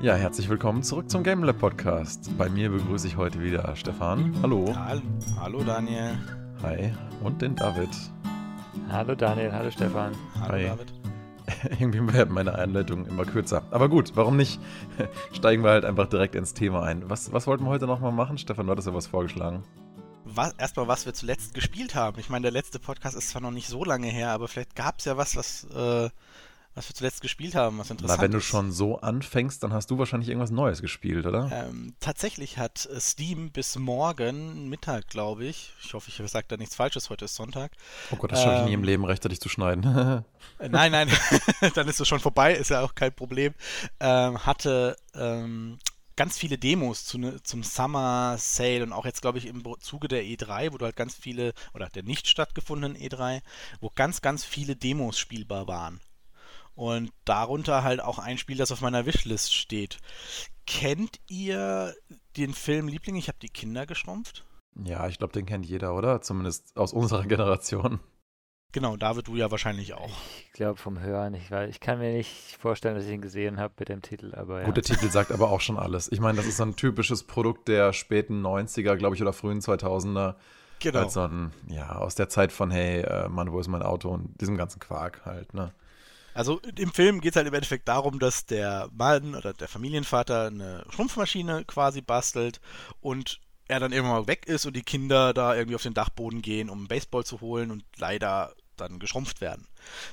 Ja, herzlich willkommen zurück zum GameLab Podcast. Bei mir begrüße ich heute wieder Stefan. Hallo. Hallo, Daniel. Hi. Und den David. Hallo Daniel, hallo Stefan. Hallo Hi. David. Irgendwie werden meine Einleitungen immer kürzer. Aber gut, warum nicht? Steigen wir halt einfach direkt ins Thema ein. Was, was wollten wir heute nochmal machen? Stefan, du hattest ja was vorgeschlagen. Was, erstmal, was wir zuletzt gespielt haben. Ich meine, der letzte Podcast ist zwar noch nicht so lange her, aber vielleicht gab es ja was, was, äh, was wir zuletzt gespielt haben, was interessant Na, wenn du ist. schon so anfängst, dann hast du wahrscheinlich irgendwas Neues gespielt, oder? Ähm, tatsächlich hat äh, Steam bis morgen Mittag, glaube ich, ich hoffe, ich sage da nichts Falsches, heute ist Sonntag. Oh Gott, das schaffe ich nie im ähm, Leben rechtzeitig zu schneiden. Äh, Nein, nein, dann ist es schon vorbei, ist ja auch kein Problem. Ähm, hatte ähm, ganz viele Demos zu, ne, zum Summer Sale und auch jetzt, glaube ich, im Zuge der E3, wo du halt ganz viele, oder der nicht stattgefundenen E3, wo ganz, ganz viele Demos spielbar waren. Und darunter halt auch ein Spiel, das auf meiner Wishlist steht. Kennt ihr den Film Liebling? Ich habe die Kinder geschrumpft. ja, ich glaube, den kennt jeder, oder? Zumindest aus unserer Generation. Genau, David, du ja wahrscheinlich auch. Ich glaube vom Hören, ich, weiß, ich kann mir nicht vorstellen, dass ich ihn gesehen habe mit dem Titel, aber ja. Gut, der Titel sagt aber auch schon alles. Ich meine, das ist so ein typisches Produkt der späten 90er, glaube ich, oder frühen 2000er. Genau. Halt so ein, ja, aus der Zeit von, hey, äh, Mann, wo ist mein Auto und diesem ganzen Quark halt, ne? Also im Film geht es halt im Endeffekt darum, dass der Mann oder der Familienvater eine Schrumpfmaschine quasi bastelt und er dann irgendwann mal weg ist und die Kinder da irgendwie auf den Dachboden gehen, um Baseball zu holen und leider dann geschrumpft werden.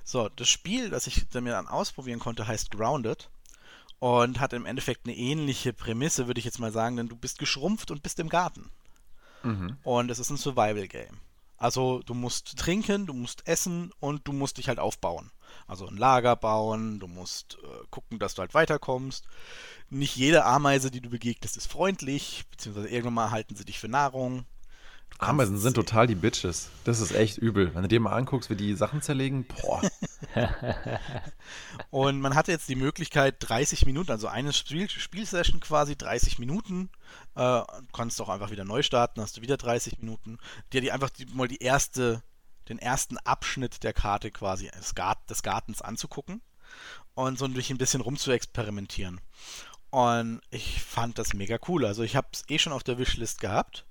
So, das Spiel, das ich dann mir dann ausprobieren konnte, heißt Grounded und hat im Endeffekt eine ähnliche Prämisse, würde ich jetzt mal sagen, denn du bist geschrumpft und bist im Garten. Mhm. Und es ist ein Survival-Game. Also du musst trinken, du musst essen und du musst dich halt aufbauen. Also ein Lager bauen, du musst äh, gucken, dass du halt weiterkommst. Nicht jede Ameise, die du begegnest, ist freundlich, beziehungsweise irgendwann mal halten sie dich für Nahrung. Ameisen sind total die Bitches. Das ist echt übel. Wenn du dir mal anguckst, wie die Sachen zerlegen, boah. Und man hatte jetzt die Möglichkeit, 30 Minuten, also eine Spiel Spielsession quasi, 30 Minuten. Äh, du kannst auch einfach wieder neu starten, hast du wieder 30 Minuten. Dir die einfach die, mal die erste, den ersten Abschnitt der Karte quasi des, Gart des Gartens anzugucken und so ein bisschen rum zu experimentieren. Und ich fand das mega cool. Also ich habe es eh schon auf der Wishlist gehabt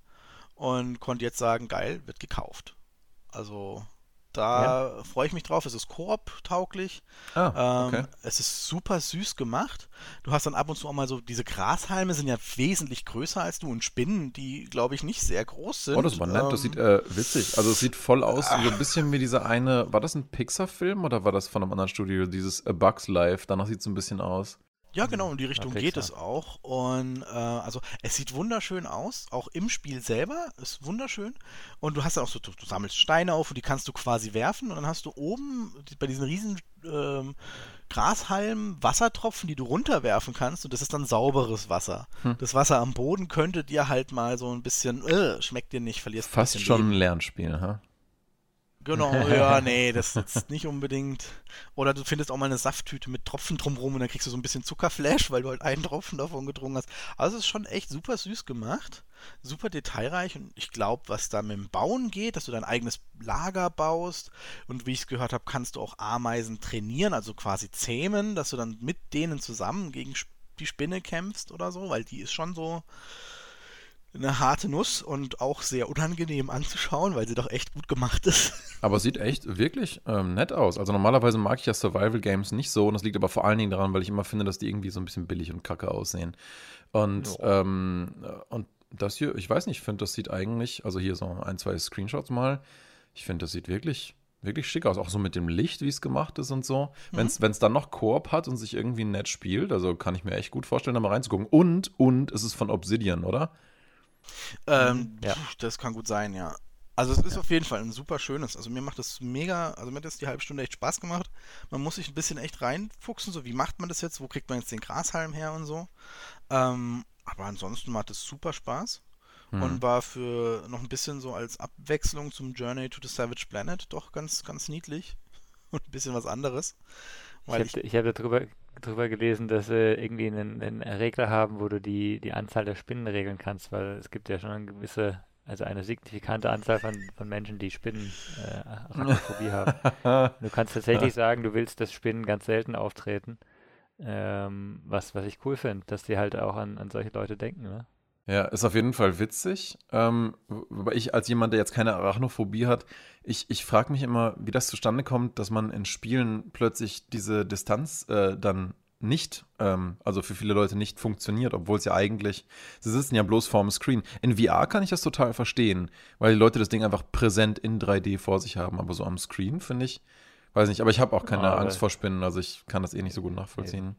und konnte jetzt sagen, geil, wird gekauft. Also da freue ich mich drauf. Es ist Koop-tauglich. Ah, okay. Ähm, es ist super süß gemacht. Du hast dann ab und zu auch mal so, diese Grashalme sind ja wesentlich größer als du und Spinnen, die, glaube ich, nicht sehr groß sind. Oh, das war nett. Das Ähm, sieht äh, witzig. Also es sieht voll aus, so ein bisschen wie dieser eine, war das ein Pixar-Film oder war das von einem anderen Studio? Dieses A Bugs Life, danach sieht es ein bisschen aus. Ja, genau, in die Richtung Ja, geht es auch. Und äh, also es sieht wunderschön aus, auch im Spiel selber ist wunderschön. Und du hast dann auch so, du, du sammelst Steine auf und die kannst du quasi werfen und dann hast du oben bei diesen riesen ähm, Grashalmen Wassertropfen, die du runterwerfen kannst und das ist dann sauberes Wasser. Hm. Das Wasser am Boden könnte dir halt mal so ein bisschen, äh, schmeckt dir nicht, verlierst Fast schon ein. Lernspiel, ha? Genau, ja, nee, das ist nicht unbedingt. Oder du findest auch mal eine Safttüte mit Tropfen drumrum und dann kriegst du so ein bisschen Zuckerflash, weil du halt einen Tropfen davon getrunken hast. Also es ist schon echt super süß gemacht, super detailreich und ich glaube, was da mit dem Bauen geht, dass du dein eigenes Lager baust und wie ich es gehört habe, kannst du auch Ameisen trainieren, also quasi zähmen, dass du dann mit denen zusammen gegen die Spinne kämpfst oder so, weil die ist schon so eine harte Nuss und auch sehr unangenehm anzuschauen, weil sie doch echt gut gemacht ist. Aber sieht echt wirklich ähm, nett aus. Also normalerweise mag ich ja Survival-Games nicht so und das liegt aber vor allen Dingen daran, weil ich immer finde, dass die irgendwie so ein bisschen billig und kacke aussehen. Und, ähm, äh, und das hier, ich weiß nicht, ich finde, das sieht eigentlich, also hier so ein, zwei Screenshots mal, ich finde, das sieht wirklich, wirklich schick aus. Auch so mit dem Licht, wie es gemacht ist und so. Wenn es dann noch Koop hat und sich irgendwie nett spielt, also kann ich mir echt gut vorstellen, da mal reinzugucken. Und, und es ist von Obsidian, oder? Ähm, Ja. pf, Das kann gut sein, ja. Also es ist auf jeden Fall ein super schönes. Also mir macht das mega, also mir hat das die halbe Stunde echt Spaß gemacht. Man muss sich ein bisschen echt reinfuchsen, so wie macht man das jetzt, wo kriegt man jetzt den Grashalm her und so. Ähm, aber ansonsten macht es super Spaß Hm. und war für noch ein bisschen so als Abwechslung zum Journey to the Savage Planet doch ganz, ganz niedlich und ein bisschen was anderes. Weil ich habe ich hab darüber drüber gelesen, dass sie irgendwie einen, einen Regler haben, wo du die, die Anzahl der Spinnen regeln kannst, weil es gibt ja schon eine gewisse, also eine signifikante Anzahl von, von Menschen, die Spinnen äh, haben. Du kannst tatsächlich sagen, du willst, dass Spinnen ganz selten auftreten. Ähm, was, was ich cool finde, dass die halt auch an, an solche Leute denken, ne? Ja, ist auf jeden Fall witzig. Ähm, wobei ich als jemand, der jetzt keine Arachnophobie hat, ich, ich frage mich immer, wie das zustande kommt, dass man in Spielen plötzlich diese Distanz äh, dann nicht, ähm, also für viele Leute nicht funktioniert, obwohl es ja eigentlich, sie sitzen ja bloß vorm Screen. In VR kann ich das total verstehen, weil die Leute das Ding einfach präsent in 3D vor sich haben, aber so am Screen finde ich, weiß nicht, aber ich habe auch keine Ja, Angst vor Spinnen, also ich kann das eh nicht so gut nachvollziehen.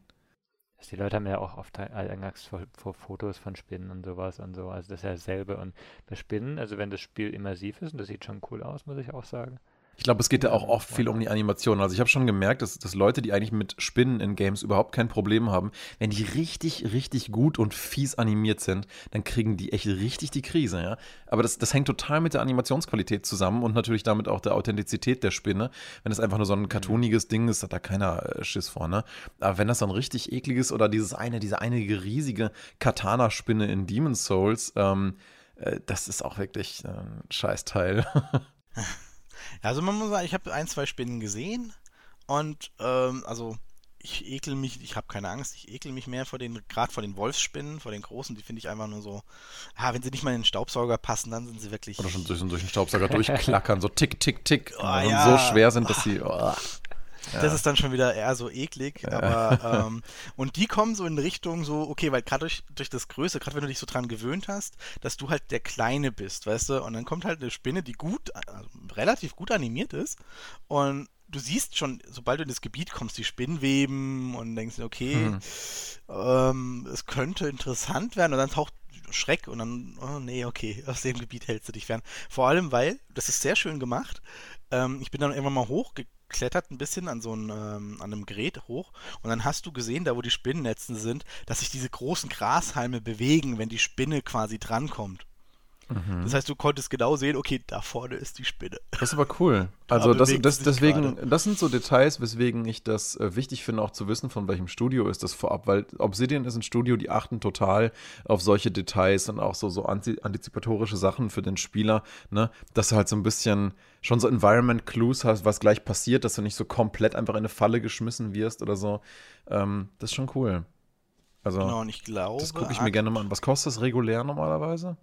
Also die Leute haben ja auch oft Angst vor, vor Fotos von Spinnen und sowas und so. Also das ist ja dasselbe. Und bei Spinnen, also wenn das Spiel immersiv ist, und das sieht schon cool aus, muss ich auch sagen. Ich glaube, es geht ja auch oft viel um die Animation. Also ich habe schon gemerkt, dass, dass Leute, die eigentlich mit Spinnen in Games überhaupt kein Problem haben, wenn die richtig, richtig gut und fies animiert sind, dann kriegen die echt richtig die Krise, ja. Aber das, das hängt total mit der Animationsqualität zusammen und natürlich damit auch der Authentizität der Spinne. Wenn es einfach nur so ein cartooniges Ding ist, hat da keiner äh, Schiss vor, ne? Aber wenn das so ein richtig ekliges oder dieses eine, diese eine riesige Katana-Spinne in Demon's Souls, ähm, äh, das ist auch wirklich äh, ein Scheißteil. Also man muss sagen, ich habe ein, zwei Spinnen gesehen und ähm, also ich ekel mich, ich habe keine Angst, ich ekel mich mehr vor den, gerade vor den Wolfsspinnen, vor den großen, die finde ich einfach nur so, ah, wenn sie nicht mal in den Staubsauger passen, dann sind sie wirklich. Oder schon durch, durch den Staubsauger durchklackern, so tick, tick, tick. Oh, und ja. so schwer sind, dass sie. Oh. Das ist dann schon wieder eher so eklig, aber ähm, und die kommen so in Richtung so, okay, weil gerade durch, durch das Größe, gerade wenn du dich so dran gewöhnt hast, dass du halt der Kleine bist, weißt du, und dann kommt halt eine Spinne, die gut, also relativ gut animiert ist. Und du siehst schon, sobald du in das Gebiet kommst, die Spinnweben und denkst, okay, Mhm. ähm, es könnte interessant werden. Und dann taucht Schreck und dann, oh nee, okay, aus dem Gebiet hältst du dich fern. Vor allem, weil, das ist sehr schön gemacht, ähm, ich bin dann irgendwann mal hochgeklettert, ein bisschen an so ein, ähm, an einem Gerät hoch und dann hast du gesehen, da wo die Spinnennetzen sind, dass sich diese großen Grashalme bewegen, wenn die Spinne quasi drankommt. Mhm. Das heißt, du konntest genau sehen, okay, da vorne ist die Spinne. Das ist aber cool. Also das, bewegt das, sich deswegen, gerade. das sind so Details, weswegen ich das äh, wichtig finde, auch zu wissen, von welchem Studio ist das vorab, weil Obsidian ist ein Studio, die achten total auf solche Details und auch so, so anti antizipatorische Sachen für den Spieler, ne? Dass du halt so ein bisschen schon so Environment Clues hast, was gleich passiert, dass du nicht so komplett einfach in eine Falle geschmissen wirst oder so. Ähm, das ist schon cool. Also, Genau, und ich glaube, das gucke ich mir gerne mal an. Was kostet das regulär normalerweise?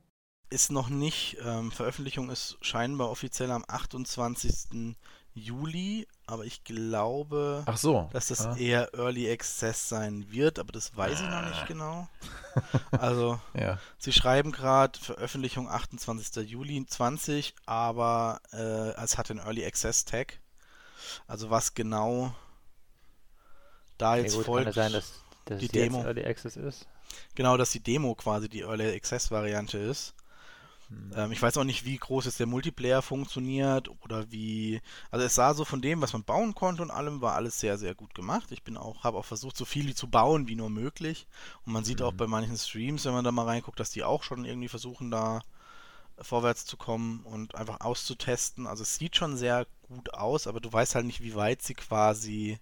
Ist noch nicht, ähm, Veröffentlichung ist scheinbar offiziell am 28. Juli, aber ich glaube, Ach so. dass das ah, eher Early Access sein wird, aber das weiß ich noch nicht genau. Also, ja. sie schreiben gerade Veröffentlichung 28. Juli 20, aber äh, es hat den Early Access Tag. Also was genau da Okay, jetzt gut, kann folgt. es sein, dass, dass die Demo. Early Access ist? Genau, dass die Demo quasi die Early Access Variante ist. Hm. Ähm, ich weiß auch nicht, wie groß jetzt der Multiplayer funktioniert oder wie. Also es sah so von dem, was man bauen konnte und allem, war alles sehr, sehr gut gemacht. Ich bin auch, habe auch versucht, so viel zu bauen wie nur möglich. Und man sieht auch Mhm. bei manchen Streams, wenn man da mal reinguckt, dass die auch schon irgendwie versuchen, da vorwärts zu kommen und einfach auszutesten. Also es sieht schon sehr gut aus, aber du weißt halt nicht, wie weit sie quasi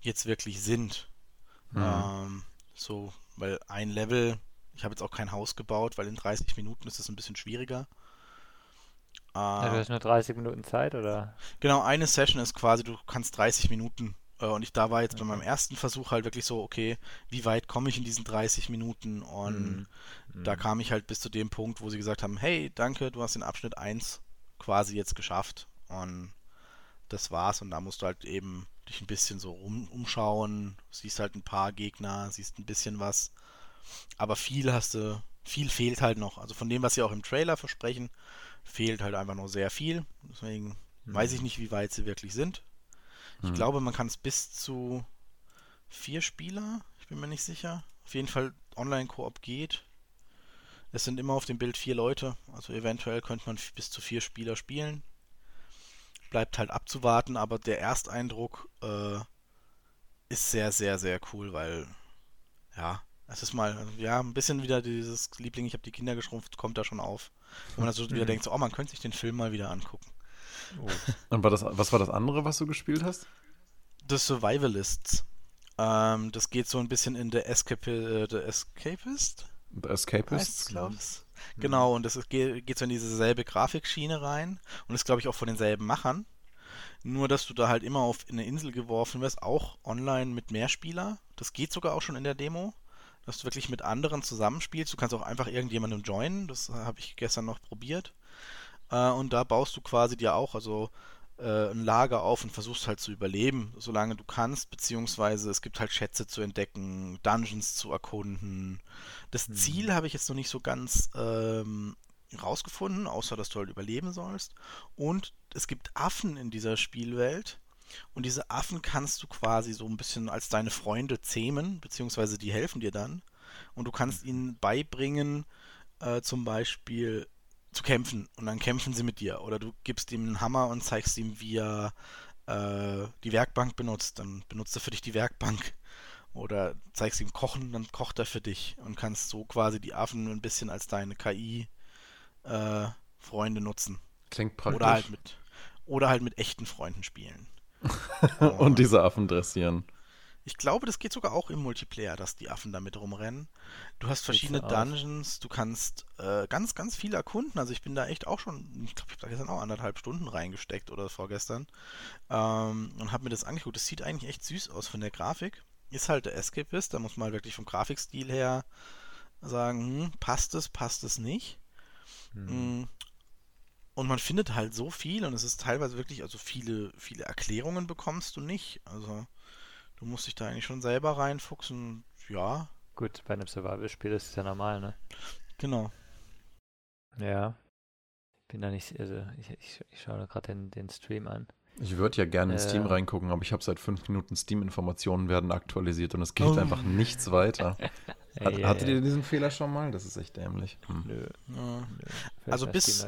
jetzt wirklich sind. Mhm. Ähm, so, weil ein Level, ich habe jetzt auch kein Haus gebaut, weil in 30 Minuten ist es ein bisschen schwieriger. Ja, du Äh, hast nur 30 Minuten Zeit, oder? genau, eine Session ist quasi, du kannst 30 Minuten. Äh, und ich da war jetzt bei Okay. meinem ersten Versuch halt wirklich so, okay, wie weit komme ich in diesen 30 Minuten? Und Mhm. da kam ich halt bis zu dem Punkt, wo sie gesagt haben, hey, danke, du hast den Abschnitt 1 quasi jetzt geschafft. Und das war's. Und da musst du halt eben dich ein bisschen so rum, umschauen, siehst halt ein paar Gegner, siehst ein bisschen was. Aber viel hast du, viel fehlt halt noch. Also von dem, was sie auch im Trailer versprechen, fehlt halt einfach noch sehr viel. Deswegen weiß ich nicht, wie weit sie wirklich sind. Ich Hm. glaube, man kann es bis zu vier Spieler, ich bin mir nicht sicher. Auf jeden Fall Online-Koop geht. Es sind immer auf dem Bild vier Leute, also eventuell könnte man bis zu vier Spieler spielen. Bleibt halt abzuwarten, aber der Ersteindruck äh, ist sehr, sehr, sehr cool, weil ja, es ist mal, ja, ein bisschen wieder dieses Liebling, ich habe die Kinder geschrumpft, kommt da schon auf. Wo man also wieder Mhm. denkt, so, oh, man könnte sich den Film mal wieder angucken. Oh. Und war das, was war das andere, was du gespielt hast? The Survivalists. Ähm, das geht so ein bisschen in der Escapi äh, The Escapist, The heißt Escapists? glaube ich. Genau, und das ist, geht, geht so in diese selbe Grafikschiene rein und ist, glaube ich, auch von denselben Machern. Nur, dass du da halt immer auf eine Insel geworfen wirst, auch online mit Mehrspieler. Das geht sogar auch schon in der Demo, dass du wirklich mit anderen zusammenspielst. Du kannst auch einfach irgendjemandem joinen. Das habe ich gestern noch probiert. Äh, und da baust du quasi dir auch also äh, ein Lager auf und versuchst halt zu überleben, solange du kannst. Beziehungsweise es gibt halt Schätze zu entdecken, Dungeons zu erkunden. Das mhm. Ziel habe ich jetzt noch nicht so ganz ähm, rausgefunden, außer dass du halt überleben sollst. Und es gibt Affen in dieser Spielwelt. Und diese Affen kannst du quasi so ein bisschen als deine Freunde zähmen, beziehungsweise die helfen dir dann. Und du kannst ihnen beibringen, äh, zum Beispiel zu kämpfen. Und dann kämpfen sie mit dir. Oder du gibst ihm einen Hammer und zeigst ihm, wie er äh, die Werkbank benutzt. Dann benutzt er für dich die Werkbank. Oder zeigst ihm Kochen, dann kocht er für dich. Und kannst so quasi die Affen ein bisschen als deine KI äh, nutzen. Klingt praktisch. Oder halt mit, oder halt mit echten Freunden spielen. und diese Affen dressieren. Ich glaube, das geht sogar auch im Multiplayer, dass die Affen damit rumrennen. Du hast verschiedene Dungeons, du kannst äh, ganz, ganz viel erkunden. Also ich bin da echt auch schon, ich glaube, ich habe da gestern auch anderthalb Stunden reingesteckt oder vorgestern ähm, und habe mir das angeguckt. Das sieht eigentlich echt süß aus von der Grafik. Ist halt der Escapist, da muss man halt wirklich vom Grafikstil her sagen, hm, passt es, passt es nicht. Mhm. Und man findet halt so viel und es ist teilweise wirklich, also viele, viele Erklärungen bekommst du nicht. Also du musst dich da eigentlich schon selber reinfuchsen. Ja. Gut, bei einem Survival-Spiel ist es ja normal, ne? Genau. Ja. Bin da nicht, also ich, ich, ich schaue gerade den, den Stream an. Ich würde ja gerne in äh, Steam reingucken, aber ich habe seit fünf Minuten Steam-Informationen werden aktualisiert und es geht oh. einfach nichts weiter. Hat, hey, hattet ihr diesen Fehler schon mal? Das ist echt dämlich. Hm. Nö. Ja. Nö. Also bis.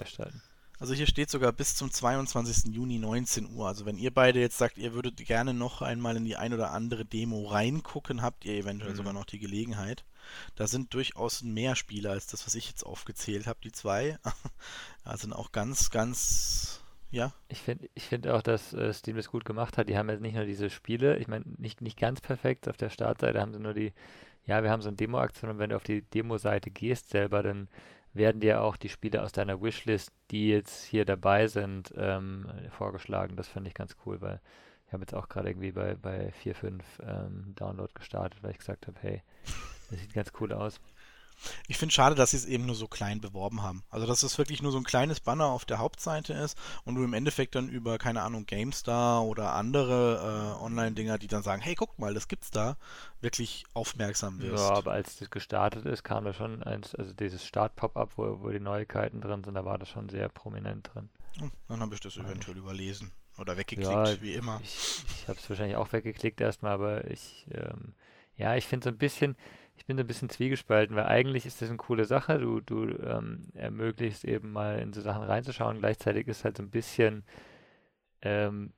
Also hier steht sogar bis zum 22. Juni 19 Uhr. Also wenn ihr beide jetzt sagt, ihr würdet gerne noch einmal in die ein oder andere Demo reingucken, habt ihr eventuell mhm. sogar noch die Gelegenheit. Da sind durchaus mehr Spiele als das, was ich jetzt aufgezählt habe, die zwei. da sind auch ganz, ganz ja. Ich finde ich find auch, dass äh, Steam das gut gemacht hat. Die haben jetzt nicht nur diese Spiele, ich meine, nicht, nicht ganz perfekt. Auf der Startseite haben sie nur die ja, wir haben so eine Demo-Aktion und wenn du auf die Demo-Seite gehst selber, dann werden dir auch die Spiele aus deiner Wishlist, die jetzt hier dabei sind, ähm, vorgeschlagen. Das finde ich ganz cool, weil ich habe jetzt auch gerade irgendwie bei, bei 4, 5 ähm, Download gestartet, weil ich gesagt habe, hey, das sieht ganz cool aus. Ich finde schade, dass sie es eben nur so klein beworben haben. Also, dass es wirklich nur so ein kleines Banner auf der Hauptseite ist und du im Endeffekt dann über, keine Ahnung, GameStar oder andere äh, Online-Dinger, die dann sagen, hey, guck mal, das gibt's da, wirklich aufmerksam wirst. Ja, aber als das gestartet ist, kam da schon eins, also dieses Start-Pop-Up, wo, wo die Neuigkeiten drin sind, da war das schon sehr prominent drin. Hm, dann habe ich das eventuell überlesen oder weggeklickt, ja, wie immer. Ich, ich habe es wahrscheinlich auch weggeklickt erstmal, aber ich, ähm, ja, ich finde so ein bisschen, ich bin so ein bisschen zwiegespalten, weil eigentlich ist das eine coole Sache. Du, du ähm, ermöglichst eben mal in so Sachen reinzuschauen. Gleichzeitig ist halt so ein bisschen ähm,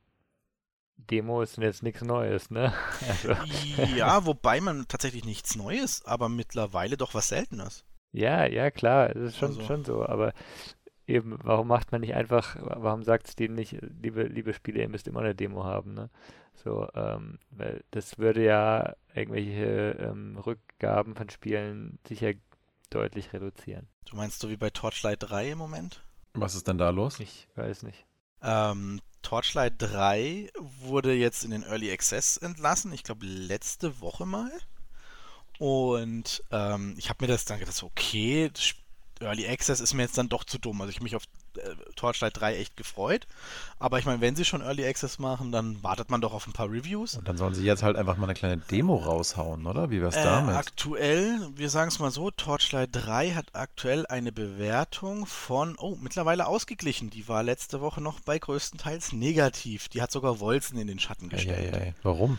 Demo ist jetzt nichts Neues, ne? Also. Ja, wobei man tatsächlich nichts Neues, aber mittlerweile doch was Seltenes. Ja, ja, klar, es ist schon, also. schon so, aber eben, warum macht man nicht einfach, warum sagt Steam nicht, liebe, liebe Spieler, ihr müsst immer eine Demo haben, ne? So, ähm, weil das würde ja irgendwelche ähm, Rückgaben von Spielen sicher deutlich reduzieren. Du meinst so wie bei Torchlight 3 im Moment? Was ist denn da los? Ich weiß nicht. Ähm, Torchlight 3 wurde jetzt in den Early Access entlassen, ich glaube letzte Woche mal. Und ähm, ich habe mir das dann gedacht, okay, Early Access ist mir jetzt dann doch zu dumm. Also ich mich auf äh, Torchlight 3 echt gefreut. Aber ich meine, wenn sie schon Early Access machen, dann wartet man doch auf ein paar Reviews. Und dann sollen sie jetzt halt einfach mal eine kleine Demo raushauen, oder? Wie wär's äh, damit? Aktuell, wir sagen es mal so, Torchlight 3 hat aktuell eine Bewertung von, oh, mittlerweile ausgeglichen. Die war letzte Woche noch bei größtenteils negativ. Die hat sogar Wolzen in den Schatten gestellt. Ei, ei, ei. Warum?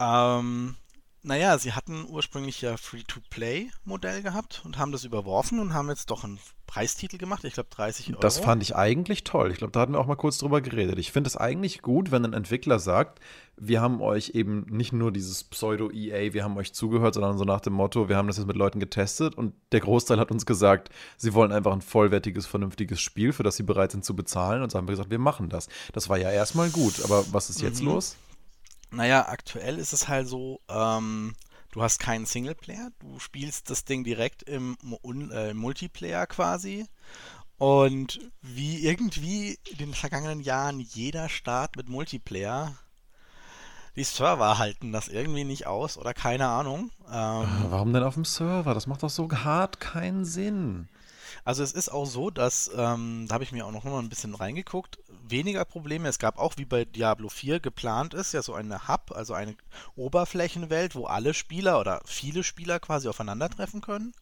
ähm, naja, sie hatten ursprünglich ja Free-to-Play-Modell gehabt und haben das überworfen und haben jetzt doch einen Preistitel gemacht. Ich glaube 30 Euro. Das fand ich eigentlich toll. Ich glaube, da hatten wir auch mal kurz drüber geredet. Ich finde es eigentlich gut, wenn ein Entwickler sagt, wir haben euch eben nicht nur dieses Pseudo-EA, wir haben euch zugehört, sondern so nach dem Motto, wir haben das jetzt mit Leuten getestet und der Großteil hat uns gesagt, sie wollen einfach ein vollwertiges, vernünftiges Spiel, für das sie bereit sind zu bezahlen. Und so haben wir gesagt, wir machen das. Das war ja erstmal gut, aber was ist jetzt mhm. los? Naja, aktuell ist es halt so, ähm, du hast keinen Singleplayer, du spielst das Ding direkt im äh, Multiplayer quasi Und wie irgendwie in den vergangenen Jahren jeder Start mit Multiplayer, die Server halten das irgendwie nicht aus oder keine Ahnung. Ähm, Warum denn auf dem Server? Das macht doch so hart keinen Sinn. Also es ist auch so, dass, ähm, da habe ich mir auch noch mal ein bisschen reingeguckt, weniger Probleme. Es gab auch, wie bei Diablo 4 geplant ist, ja so eine Hub, also eine Oberflächenwelt, wo alle Spieler oder viele Spieler quasi aufeinandertreffen können.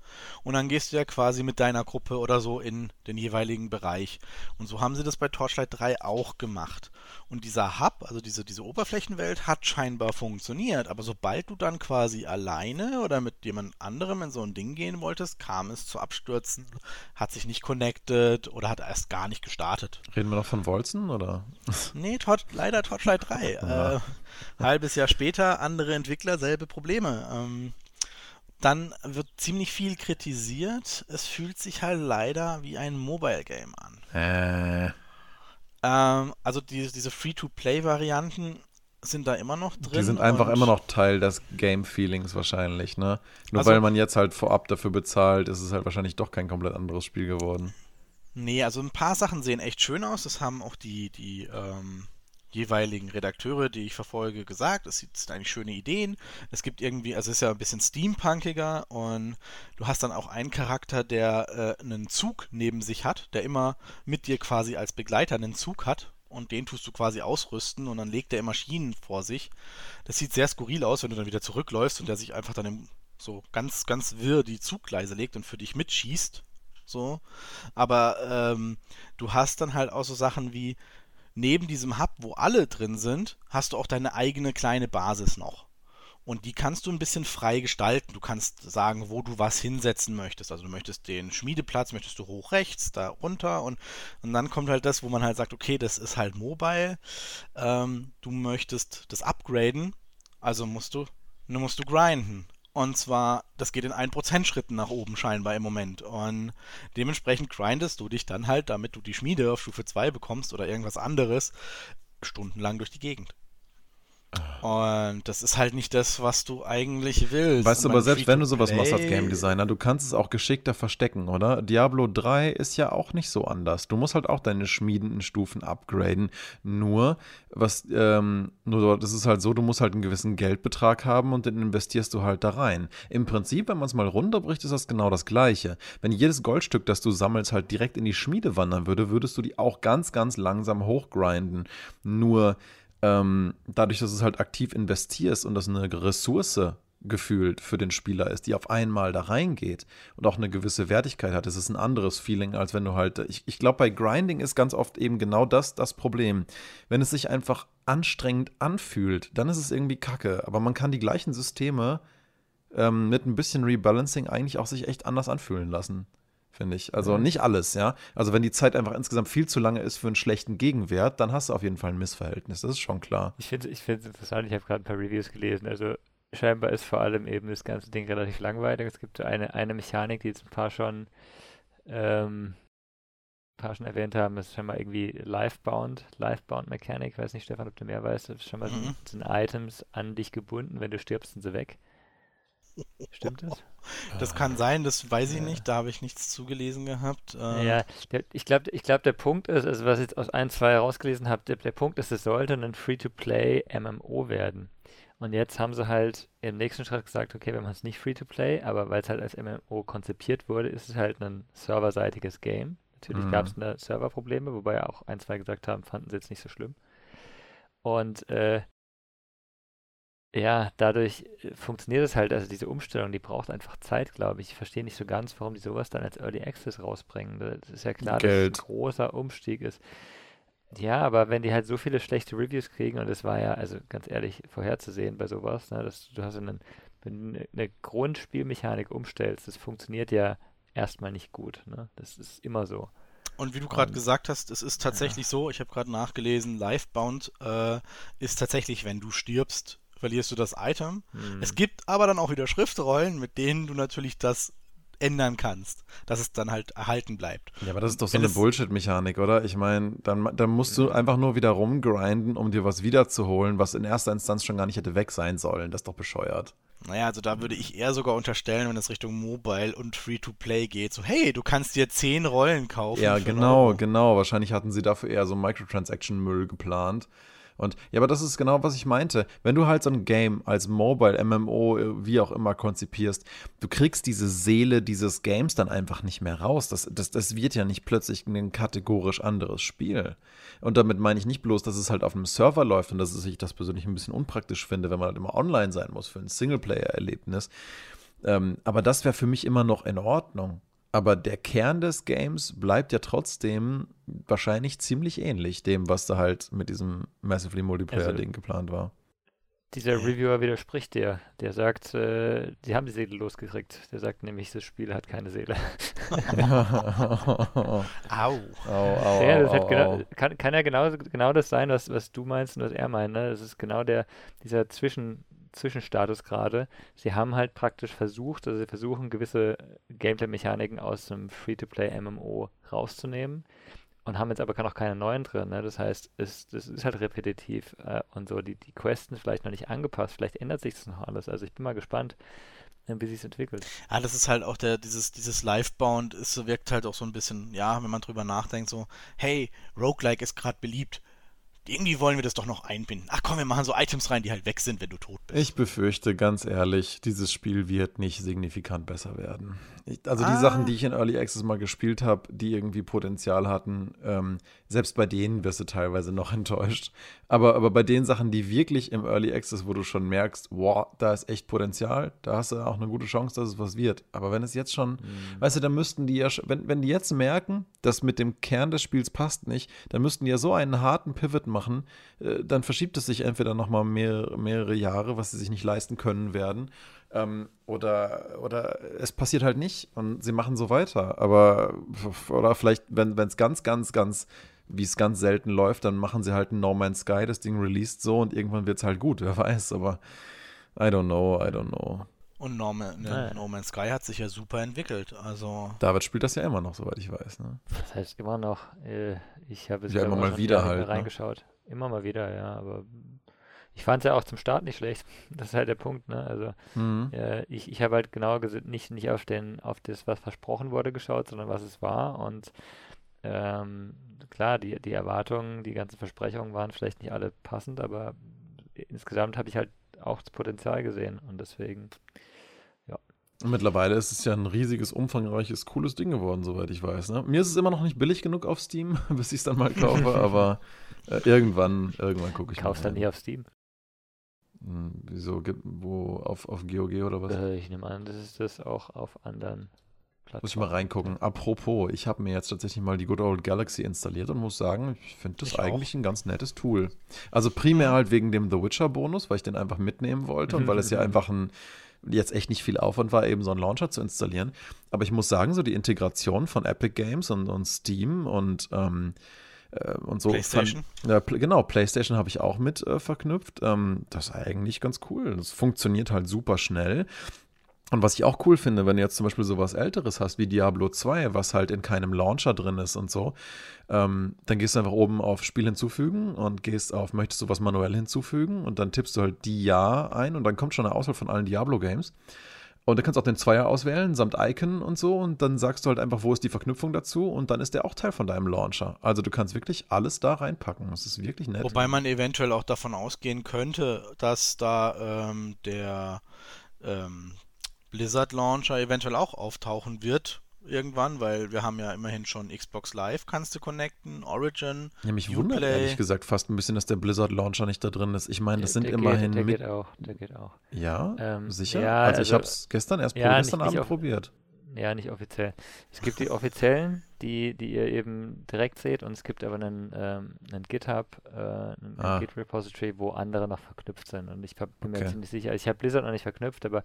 Und dann gehst du ja quasi mit deiner Gruppe oder so in den jeweiligen Bereich. Und so haben sie das bei Torchlight 3 auch gemacht. Und dieser Hub, also diese, diese Oberflächenwelt, hat scheinbar funktioniert. Aber sobald du dann quasi alleine oder mit jemand anderem in so ein Ding gehen wolltest, kam es zu Abstürzen, hat sich nicht connected oder hat erst gar nicht gestartet. Reden wir noch von Wolzen oder? Nee, Tot, leider Torchlight 3. Ja. Äh, halbes Jahr später, andere Entwickler, selbe Probleme. Ähm, dann wird ziemlich viel kritisiert. Es fühlt sich halt leider wie ein Mobile-Game an. Äh, Ähm, also die, diese Free-to-Play-Varianten sind da immer noch drin. die sind einfach immer noch Teil des Game-Feelings wahrscheinlich, ne? Nur Also- weil man jetzt halt vorab dafür bezahlt, ist es halt wahrscheinlich doch kein komplett anderes Spiel geworden. Nee, also ein paar Sachen sehen echt schön aus. Das haben auch die, die ähm, jeweiligen Redakteure, die ich verfolge, gesagt. Es sind eigentlich schöne Ideen. Es gibt irgendwie, also es ist ja ein bisschen steampunkiger und du hast dann auch einen Charakter, der äh, einen Zug neben sich hat, der immer mit dir quasi als Begleiter einen Zug hat. Und den tust du quasi ausrüsten und dann legt er Maschinen vor sich. Das sieht sehr skurril aus, wenn du dann wieder zurückläufst und der sich einfach dann im, so ganz, ganz wirr die Zuggleise legt und für dich mitschießt. So. Aber ähm, du hast dann halt auch so Sachen wie, neben diesem Hub, wo alle drin sind, hast du auch deine eigene kleine Basis noch. Und die kannst du ein bisschen frei gestalten. Du kannst sagen, wo du was hinsetzen möchtest. Also du möchtest den Schmiedeplatz, möchtest du hoch rechts, da runter und, und dann kommt halt das, wo man halt sagt, okay, das ist halt mobile. Ähm, du möchtest das upgraden, also musst du, dann musst du grinden. Und zwar, das geht in 1% Schritten nach oben scheinbar im Moment. Und dementsprechend grindest du dich dann halt, damit du die Schmiede auf Stufe 2 bekommst oder irgendwas anderes, stundenlang durch die Gegend. Und das ist halt nicht das, was du eigentlich willst. Weißt du, aber selbst wenn du sowas machst als Game Designer, du kannst es auch geschickter verstecken, oder? Diablo 3 ist ja auch nicht so anders. Du musst halt auch deine schmiedenden Stufen upgraden. Nur, was, ähm, nur das ist halt so, du musst halt einen gewissen Geldbetrag haben und den investierst du halt da rein. Im Prinzip, wenn man es mal runterbricht, ist das genau das Gleiche. Wenn jedes Goldstück, das du sammelst, halt direkt in die Schmiede wandern würde, würdest du die auch ganz, ganz langsam hochgrinden. Nur, ähm, dadurch, dass du es halt aktiv investierst und das eine Ressource gefühlt für den Spieler ist, die auf einmal da reingeht und auch eine gewisse Wertigkeit hat, ist es ein anderes Feeling, als wenn du halt, ich, ich glaube, bei Grinding ist ganz oft eben genau das das Problem. Wenn es sich einfach anstrengend anfühlt, dann ist es irgendwie kacke, aber man kann die gleichen Systeme ähm, mit ein bisschen Rebalancing eigentlich auch sich echt anders anfühlen lassen. Finde ich. Also nicht alles, ja. Also wenn die Zeit einfach insgesamt viel zu lange ist für einen schlechten Gegenwert, dann hast du auf jeden Fall ein Missverhältnis. Das ist schon klar. Ich finde ich es interessant, ich habe gerade ein paar Reviews gelesen. Also scheinbar ist vor allem eben das ganze Ding relativ langweilig. Es gibt eine, eine Mechanik, die jetzt ein paar schon, ähm, ein paar schon erwähnt haben, das ist scheinbar irgendwie Lifebound, Lifebound Mechanik. Ich weiß nicht, Stefan, ob du mehr weißt. Das ist scheinbar Mhm. sind, sind Items an dich gebunden. Wenn du stirbst, sind sie weg. Stimmt das? Das kann sein, das weiß ich Ja. nicht, da habe ich nichts zugelesen gehabt. Ähm, Ja, ich glaube, ich glaub, der Punkt ist, also was ich jetzt aus 1, 2 herausgelesen habe, der, der Punkt ist, es sollte ein Free-to-Play MMO werden. Und jetzt haben sie halt im nächsten Schritt gesagt, okay, wir machen es nicht Free-to-Play, aber weil es halt als MMO konzipiert wurde, ist es halt ein serverseitiges Game. Natürlich Mhm. gab es da Serverprobleme, wobei auch ein, zwei gesagt haben, fanden sie jetzt nicht so schlimm. Und äh, ja, dadurch äh, funktioniert es halt, also diese Umstellung, die braucht einfach Zeit, glaube ich. Ich verstehe nicht so ganz, warum die sowas dann als Early Access rausbringen. Das ist ja klar, dass es Geld. ein großer Umstieg ist. Ja, aber wenn die halt so viele schlechte Reviews kriegen, und das war ja, also ganz ehrlich, vorherzusehen bei sowas, ne, dass du hast einen, wenn du eine- eine Grundspielmechanik umstellst, das funktioniert ja erstmal nicht gut, ne? Das ist immer so. Und wie du gerade gesagt hast, es ist tatsächlich so, ich habe gerade nachgelesen, Lifebound äh, ist tatsächlich, wenn du stirbst, verlierst du das Item. Hm. Es gibt aber dann auch wieder Schriftrollen, mit denen du natürlich das ändern kannst, dass es dann halt erhalten bleibt. Ja, aber das ist doch so Wenn eine Bullshit-Mechanik, oder? Ich meine, dann, dann musst du einfach nur wieder rumgrinden, um dir was wiederzuholen, was in erster Instanz schon gar nicht hätte weg sein sollen. Das ist doch bescheuert. Naja, also da würde ich eher sogar unterstellen, wenn es Richtung Mobile und Free-to-Play geht, so hey, du kannst dir zehn Rollen kaufen. Ja, genau, genau. Wahrscheinlich hatten sie dafür eher so Microtransaction-Müll geplant. Und ja, aber das ist genau, was ich meinte. Wenn du halt so ein Game als Mobile, MMO, wie auch immer konzipierst, du kriegst diese Seele dieses Games dann einfach nicht mehr raus. Das, das, das wird ja nicht plötzlich ein kategorisch anderes Spiel. Und damit meine ich nicht bloß, dass es halt auf einem Server läuft und dass ich das persönlich ein bisschen unpraktisch finde, wenn man halt immer online sein muss für ein Singleplayer-Erlebnis. Ähm, aber das wäre für mich immer noch in Ordnung. Aber der Kern des Games bleibt ja trotzdem wahrscheinlich ziemlich ähnlich dem, was da halt mit diesem Massively Multiplayer-Ding also, geplant war. Dieser Reviewer widerspricht dir. Der sagt, äh, sie haben die Seele losgekriegt. Der sagt nämlich, das Spiel hat keine Seele. au. Au, au, ja, das au, genau, kann, kann, ja genau, genau das sein, was, was du meinst und was er meint. Ne? Das ist genau der, dieser Zwischen, Zwischenstatus gerade. Sie haben halt praktisch versucht, also sie versuchen gewisse Gameplay-Mechaniken aus einem Free-to-Play-MMO rauszunehmen und haben jetzt aber noch keine neuen drin. Ne? Das heißt, es, das ist halt repetitiv äh, und so. Die, die Quests sind vielleicht noch nicht angepasst, vielleicht ändert sich das noch alles. Also ich bin mal gespannt, äh, wie sich es entwickelt. Ja, das ist halt auch der, dieses, dieses Live-Bound, es wirkt halt auch so ein bisschen, ja, wenn man drüber nachdenkt, so, hey, Roguelike ist gerade beliebt irgendwie wollen wir das doch noch einbinden. Ach komm, wir machen so Items rein, die halt weg sind, wenn du tot bist. Ich befürchte, ganz ehrlich, dieses Spiel wird nicht signifikant besser werden. Ich, also ah. die Sachen, die ich in Early Access mal gespielt habe, die irgendwie Potenzial hatten, ähm, selbst bei denen wirst du teilweise noch enttäuscht. Aber, aber bei den Sachen, die wirklich im Early Access, wo du schon merkst, wow, da ist echt Potenzial, da hast du auch eine gute Chance, dass es was wird. Aber wenn es jetzt schon, mhm. weißt du, dann müssten die ja, wenn, wenn die jetzt merken, dass mit dem Kern des Spiels passt nicht, dann müssten die ja so einen harten Pivot machen, äh, dann verschiebt es sich entweder nochmal mehr, mehrere Jahre, was sie sich nicht leisten können werden, ähm, oder, oder es passiert halt nicht und sie machen so weiter. Aber, oder vielleicht, wenn es ganz, ganz, ganz, wie es ganz selten läuft, dann machen sie halt ein No Man's Sky, das Ding released so und irgendwann wird es halt gut, wer weiß, aber I don't know, I don't know. Und no, Man, ne, no Man's Sky hat sich ja super entwickelt. Also David spielt das ja immer noch, soweit ich weiß. Ne? Das heißt immer noch. Äh, ich habe es ja immer mal wieder halt. Ne? Reingeschaut. Ne? Immer mal wieder, ja. Aber ich fand es ja auch zum Start nicht schlecht. Das ist halt der Punkt. Ne? Also mhm. äh, ich, ich habe halt genau nicht, nicht auf, den, auf das, was versprochen wurde, geschaut, sondern was es war. Und ähm, klar, die, die Erwartungen, die ganzen Versprechungen waren vielleicht nicht alle passend, aber insgesamt habe ich halt auch das Potenzial gesehen. Und deswegen Mittlerweile ist es ja ein riesiges, umfangreiches, cooles Ding geworden, soweit ich weiß. Ne? Mir ist es immer noch nicht billig genug auf Steam, bis ich es dann mal kaufe, aber äh, irgendwann, irgendwann gucke ich Kaufst mal. Kaufst dann nicht auf Steam? Hm, wieso? Wo? Auf, auf GOG oder was? Äh, ich nehme an, das ist das auch auf anderen Plattformen. Muss ich mal reingucken. Apropos, ich habe mir jetzt tatsächlich mal die Good Old Galaxy installiert und muss sagen, ich finde das ich eigentlich auch. ein ganz nettes Tool. Also primär halt wegen dem The Witcher-Bonus, weil ich den einfach mitnehmen wollte und weil es ja einfach ein jetzt echt nicht viel Aufwand war, eben so einen Launcher zu installieren. Aber ich muss sagen, so die Integration von Epic Games und, und Steam und ähm, äh, und so. PlayStation? Fand, ja, genau, PlayStation habe ich auch mit äh, verknüpft. Ähm, das ist eigentlich ganz cool. Das funktioniert halt super schnell. Und was ich auch cool finde, wenn du jetzt zum Beispiel sowas Älteres hast wie Diablo 2, was halt in keinem Launcher drin ist und so, ähm, dann gehst du einfach oben auf Spiel hinzufügen und gehst auf, möchtest du was manuell hinzufügen und dann tippst du halt die Ja ein und dann kommt schon eine Auswahl von allen Diablo-Games. Und du kannst auch den Zweier auswählen, samt Icon und so. Und dann sagst du halt einfach, wo ist die Verknüpfung dazu. Und dann ist der auch Teil von deinem Launcher. Also du kannst wirklich alles da reinpacken. Das ist wirklich nett. Wobei man eventuell auch davon ausgehen könnte, dass da ähm, der ähm, Blizzard Launcher eventuell auch auftauchen wird irgendwann, weil wir haben ja immerhin schon Xbox Live kannst du connecten, Origin. Ja, mich Uplay. wundert ehrlich gesagt fast ein bisschen, dass der Blizzard Launcher nicht da drin ist. Ich meine, das der, sind der immerhin. Geht, der geht auch, der geht auch. Ja, ähm, sicher. Ja, also, also, ich habe es gestern erst ja, gestern nicht, Abend nicht probiert. Ja, nicht offiziell. Es gibt die offiziellen, die, die ihr eben direkt seht, und es gibt aber einen, ähm, einen GitHub, äh, einen, ah. Git Repository, wo andere noch verknüpft sind. Und ich bin okay. mir ziemlich sicher, ich habe Blizzard noch nicht verknüpft, aber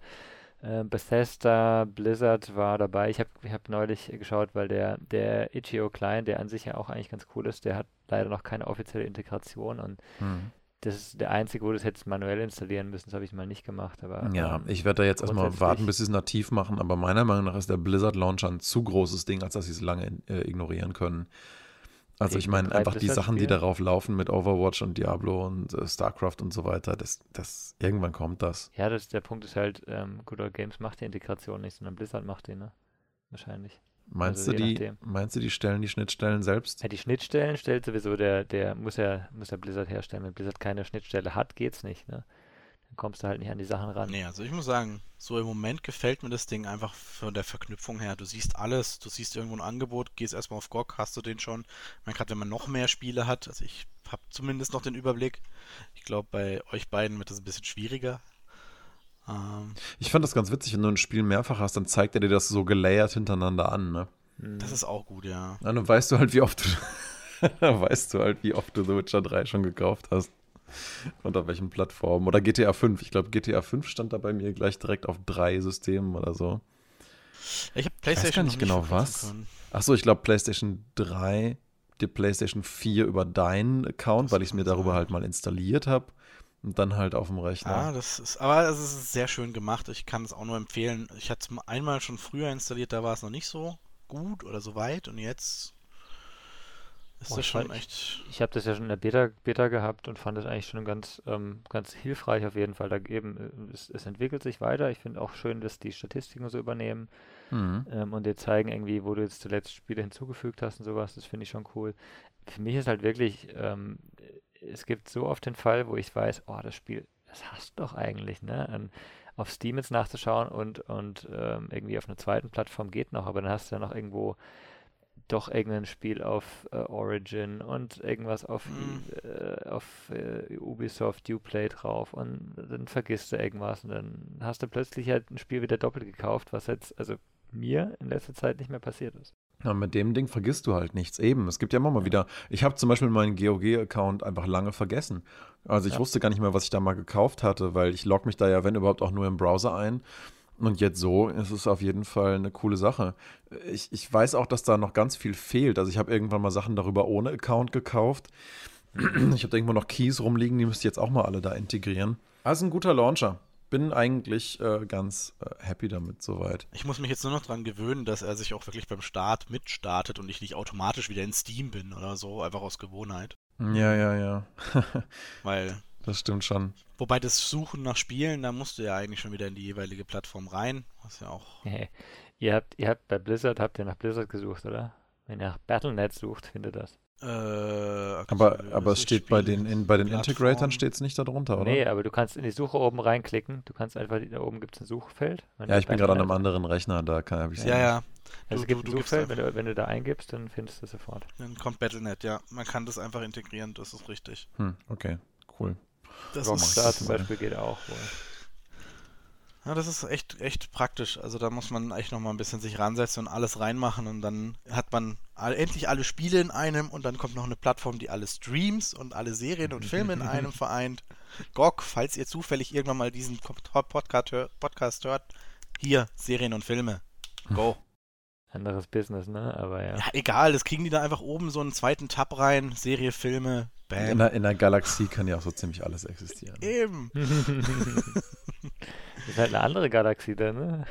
äh, Bethesda, Blizzard war dabei. Ich habe ich hab neulich geschaut, weil der, der Itch.io Client, der an sich ja auch eigentlich ganz cool ist, der hat leider noch keine offizielle Integration und hm. das ist der einzige, wo du es hättest manuell installieren müssen. Das habe ich mal nicht gemacht. Aber, Ja, ähm, ich werde da jetzt erstmal warten, bis sie es nativ machen, aber meiner Meinung nach ist der Blizzard Launcher ein zu großes Ding, als dass sie es lange äh, ignorieren können. Also ich meine, einfach die Sachen, die darauf laufen mit Overwatch und Diablo und äh, StarCraft und so weiter, das, das, irgendwann kommt das. Ja, das, der Punkt ist halt, ähm, Good Old Games macht die Integration nicht, sondern Blizzard macht die, ne? Wahrscheinlich. Meinst Also du, die, nachdem. meinst du, die stellen die Schnittstellen selbst? Ja, die Schnittstellen stellt sowieso der, der muss ja, muss der Blizzard herstellen. Wenn Blizzard keine Schnittstelle hat, geht's nicht, ne? Kommst du halt nicht an die Sachen ran. Nee, also ich muss sagen, so im Moment gefällt mir das Ding einfach von der Verknüpfung her. Du siehst alles, du siehst irgendwo ein Angebot, gehst erstmal auf GOG, hast du den schon. Ich meine, gerade wenn man noch mehr Spiele hat, also ich habe zumindest noch den Überblick. Ich glaube, bei euch beiden wird das ein bisschen schwieriger. Ähm, Ich fand das ganz witzig, wenn du ein Spiel mehrfach hast, dann zeigt er dir das so gelayert hintereinander an, ne? Hm. das ist auch gut, ja. Ja, dann weißt du halt, wie oft du, weißt du halt, wie oft du The Witcher 3 schon gekauft hast. Und auf welchen Plattformen. Oder GTA 5. Ich glaube, GTA 5 stand da bei mir gleich direkt auf drei Systemen oder so. Ich habe weiß PlayStation gar nicht genau was. Achso, ich glaube PlayStation 3, die PlayStation 4 über deinen Account, Das weil ich es mir darüber sein. halt mal installiert habe. Und dann halt auf dem Rechner. Ja, das ist, aber es ist sehr schön gemacht. Ich kann es auch nur empfehlen. Ich hatte es mal einmal schon früher installiert, da war es noch nicht so gut oder so weit und jetzt ist Boah, das ich schon echt. Ich habe das ja schon in der Beta, Beta gehabt und fand das eigentlich schon ganz, ähm, ganz hilfreich auf jeden Fall. Da eben, äh, es, es entwickelt sich weiter. Ich finde auch schön, dass die Statistiken so übernehmen Mhm. ähm, und dir zeigen irgendwie, wo du jetzt zuletzt Spiele hinzugefügt hast und sowas. Das finde ich schon cool. Für mich ist halt wirklich, ähm, es gibt so oft den Fall, wo ich weiß, oh, das Spiel, das hast du doch eigentlich, ne? Und auf Steam jetzt nachzuschauen und, und ähm, irgendwie auf einer zweiten Plattform geht noch, aber dann hast du ja noch irgendwo doch irgendein Spiel auf äh, Origin und irgendwas auf, Mhm. äh, auf äh, Ubisoft Uplay drauf und dann vergisst du irgendwas und dann hast du plötzlich halt ein Spiel wieder doppelt gekauft, was jetzt also mir in letzter Zeit nicht mehr passiert ist. Ja, mit dem Ding vergisst du halt nichts. Eben, es gibt ja immer mal Ja. wieder. Ich habe zum Beispiel meinen GOG-Account einfach lange vergessen. Also ich Ja. wusste gar nicht mehr, was ich da mal gekauft hatte, weil ich logge mich da ja, wenn überhaupt, auch nur im Browser ein. Und jetzt so ist es auf jeden Fall eine coole Sache. Ich, ich weiß auch, dass da noch ganz viel fehlt. Also ich habe irgendwann mal Sachen darüber ohne Account gekauft. Ich habe irgendwo noch Keys rumliegen, die müsste ich jetzt auch mal alle da integrieren. Also ein guter Launcher. Bin eigentlich äh, ganz äh, happy damit soweit. Ich muss mich jetzt nur noch dran gewöhnen, dass er sich auch wirklich beim Start mitstartet und ich nicht automatisch wieder in Steam bin oder so, einfach aus Gewohnheit. Ja, ja, ja. Weil, das stimmt schon. wobei das Suchen nach Spielen, da musst du ja eigentlich schon wieder in die jeweilige Plattform rein, was ja auch. ihr habt, ihr habt bei Blizzard, habt ihr nach Blizzard gesucht, oder? Wenn ihr nach Battle.net sucht, findet ihr das. Äh, Aber, aber es steht bei den, in, bei den Plattform. Integratoren steht es nicht darunter, oder? Nee, aber du kannst in die Suche oben reinklicken. Du kannst einfach, da oben gibt es ein Suchfeld. Ja, ich bin gerade an einem anderen Rechner, da kann habe ich Ja, ja. Also Du- es gibt du- ein Suchfeld, wenn du, wenn du da eingibst, dann findest du es sofort. Dann kommt Battle.net, ja. Man kann das einfach integrieren, das ist richtig. Hm, okay, cool. Das ist, Da zum. Beispiel geht auch wohl. ja, das ist echt, echt praktisch. Also da muss man echt nochmal ein bisschen sich ransetzen und alles reinmachen und dann hat man all, endlich alle Spiele in einem und dann kommt noch eine Plattform, die alle Streams und alle Serien und Filme in einem vereint. GOG, falls ihr zufällig irgendwann mal diesen Podcast, hör, Podcast hört, hier, Serien und Filme. Go. Anderes Business, ne? Aber ja. Ja, egal, das kriegen die da einfach oben so einen zweiten Tab rein, Serie, Filme, In bam. der, in der Galaxie kann ja auch so ziemlich alles existieren. Eben. ist halt eine andere Galaxie da, ne?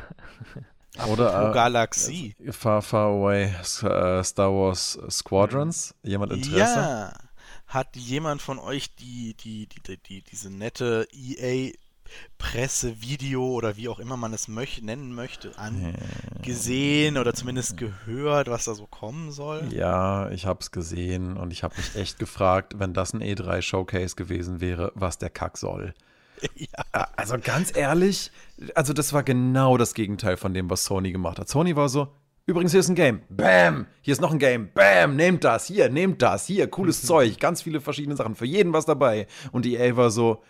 Oder äh, Galaxie. Far, Far Away äh, Star Wars Squadrons. Jemand Interesse? Ja. Hat jemand von euch die, die, die, die, die diese nette EA Presse, Video oder wie auch immer man es möch, nennen möchte, angesehen oder zumindest gehört, was da so kommen soll? Ja, ich habe es gesehen und ich habe mich echt gefragt, wenn das ein E3-Showcase gewesen wäre, was der Kack soll. Ja. Also ganz ehrlich, also das war genau das Gegenteil von dem, was Sony gemacht hat. Sony war so, übrigens, hier ist ein Game. Bam! Hier ist noch ein Game. Bam! Nehmt das. Hier, nehmt das. Hier, cooles Zeug. Ganz viele verschiedene Sachen. Für jeden was dabei. Und EA war so,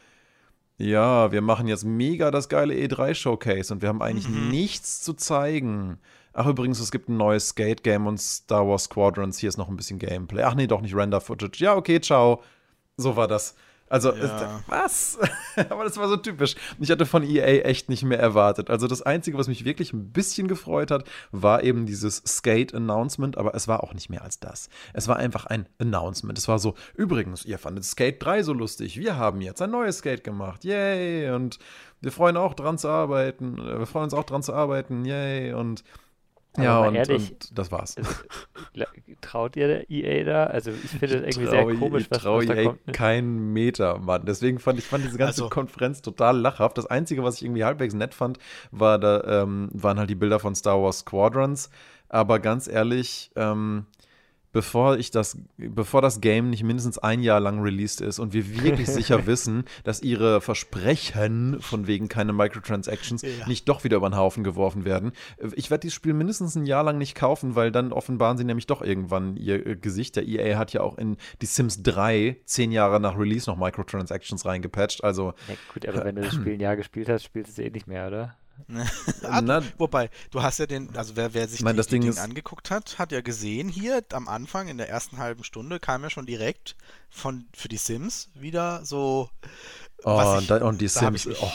ja, wir machen jetzt mega das geile E3-Showcase und wir haben eigentlich nichts zu zeigen. Ach, übrigens, es gibt ein neues Skate-Game und Star Wars Squadrons. Hier ist noch ein bisschen Gameplay. Ach nee, doch nicht Render-Footage. Ja, okay, ciao. So war das. Also, ja. was? Aber das war so typisch. Ich hatte von EA echt nicht mehr erwartet. Also, das Einzige, was mich wirklich ein bisschen gefreut hat, war eben dieses Skate-Announcement, aber es war auch nicht mehr als das. Es war einfach ein Announcement. Es war so, übrigens, ihr fandet Skate 3 so lustig. Wir haben jetzt ein neues Skate gemacht. Yay! Und wir freuen auch dran zu arbeiten. Wir freuen uns auch dran zu arbeiten. Yay! Und ja, und, ehrlich, und, das war's. Traut ihr der EA da? Also ich finde das irgendwie sehr komisch, ich was, was da EA kommt. Keinen Meter, Mann. Deswegen fand ich fand diese ganze also, Konferenz total lachhaft. Das Einzige, was ich irgendwie halbwegs nett fand, war da, ähm, waren halt die Bilder von Star Wars Squadrons. Aber ganz ehrlich, ähm, bevor ich das, bevor das Game nicht mindestens ein Jahr lang released ist und wir wirklich sicher wissen, dass ihre Versprechen von wegen keine Microtransactions ja. nicht doch wieder über den Haufen geworfen werden. Ich werde dieses Spiel mindestens ein Jahr lang nicht kaufen, weil dann offenbaren sie nämlich doch irgendwann ihr Gesicht. Der EA hat ja auch in die Sims 3 zehn Jahre nach Release noch Microtransactions reingepatcht. Also ja, gut, aber wenn du das Spiel ein Jahr gespielt hast, spielst du es eh nicht mehr, oder? Na, wobei, du hast ja den, also wer, wer sich mein, die, das Ding, Ding angeguckt hat, hat ja gesehen hier am Anfang, in der ersten halben Stunde, kam ja schon direkt von für die Sims wieder so Oh, ich, da, und die Sims, oh,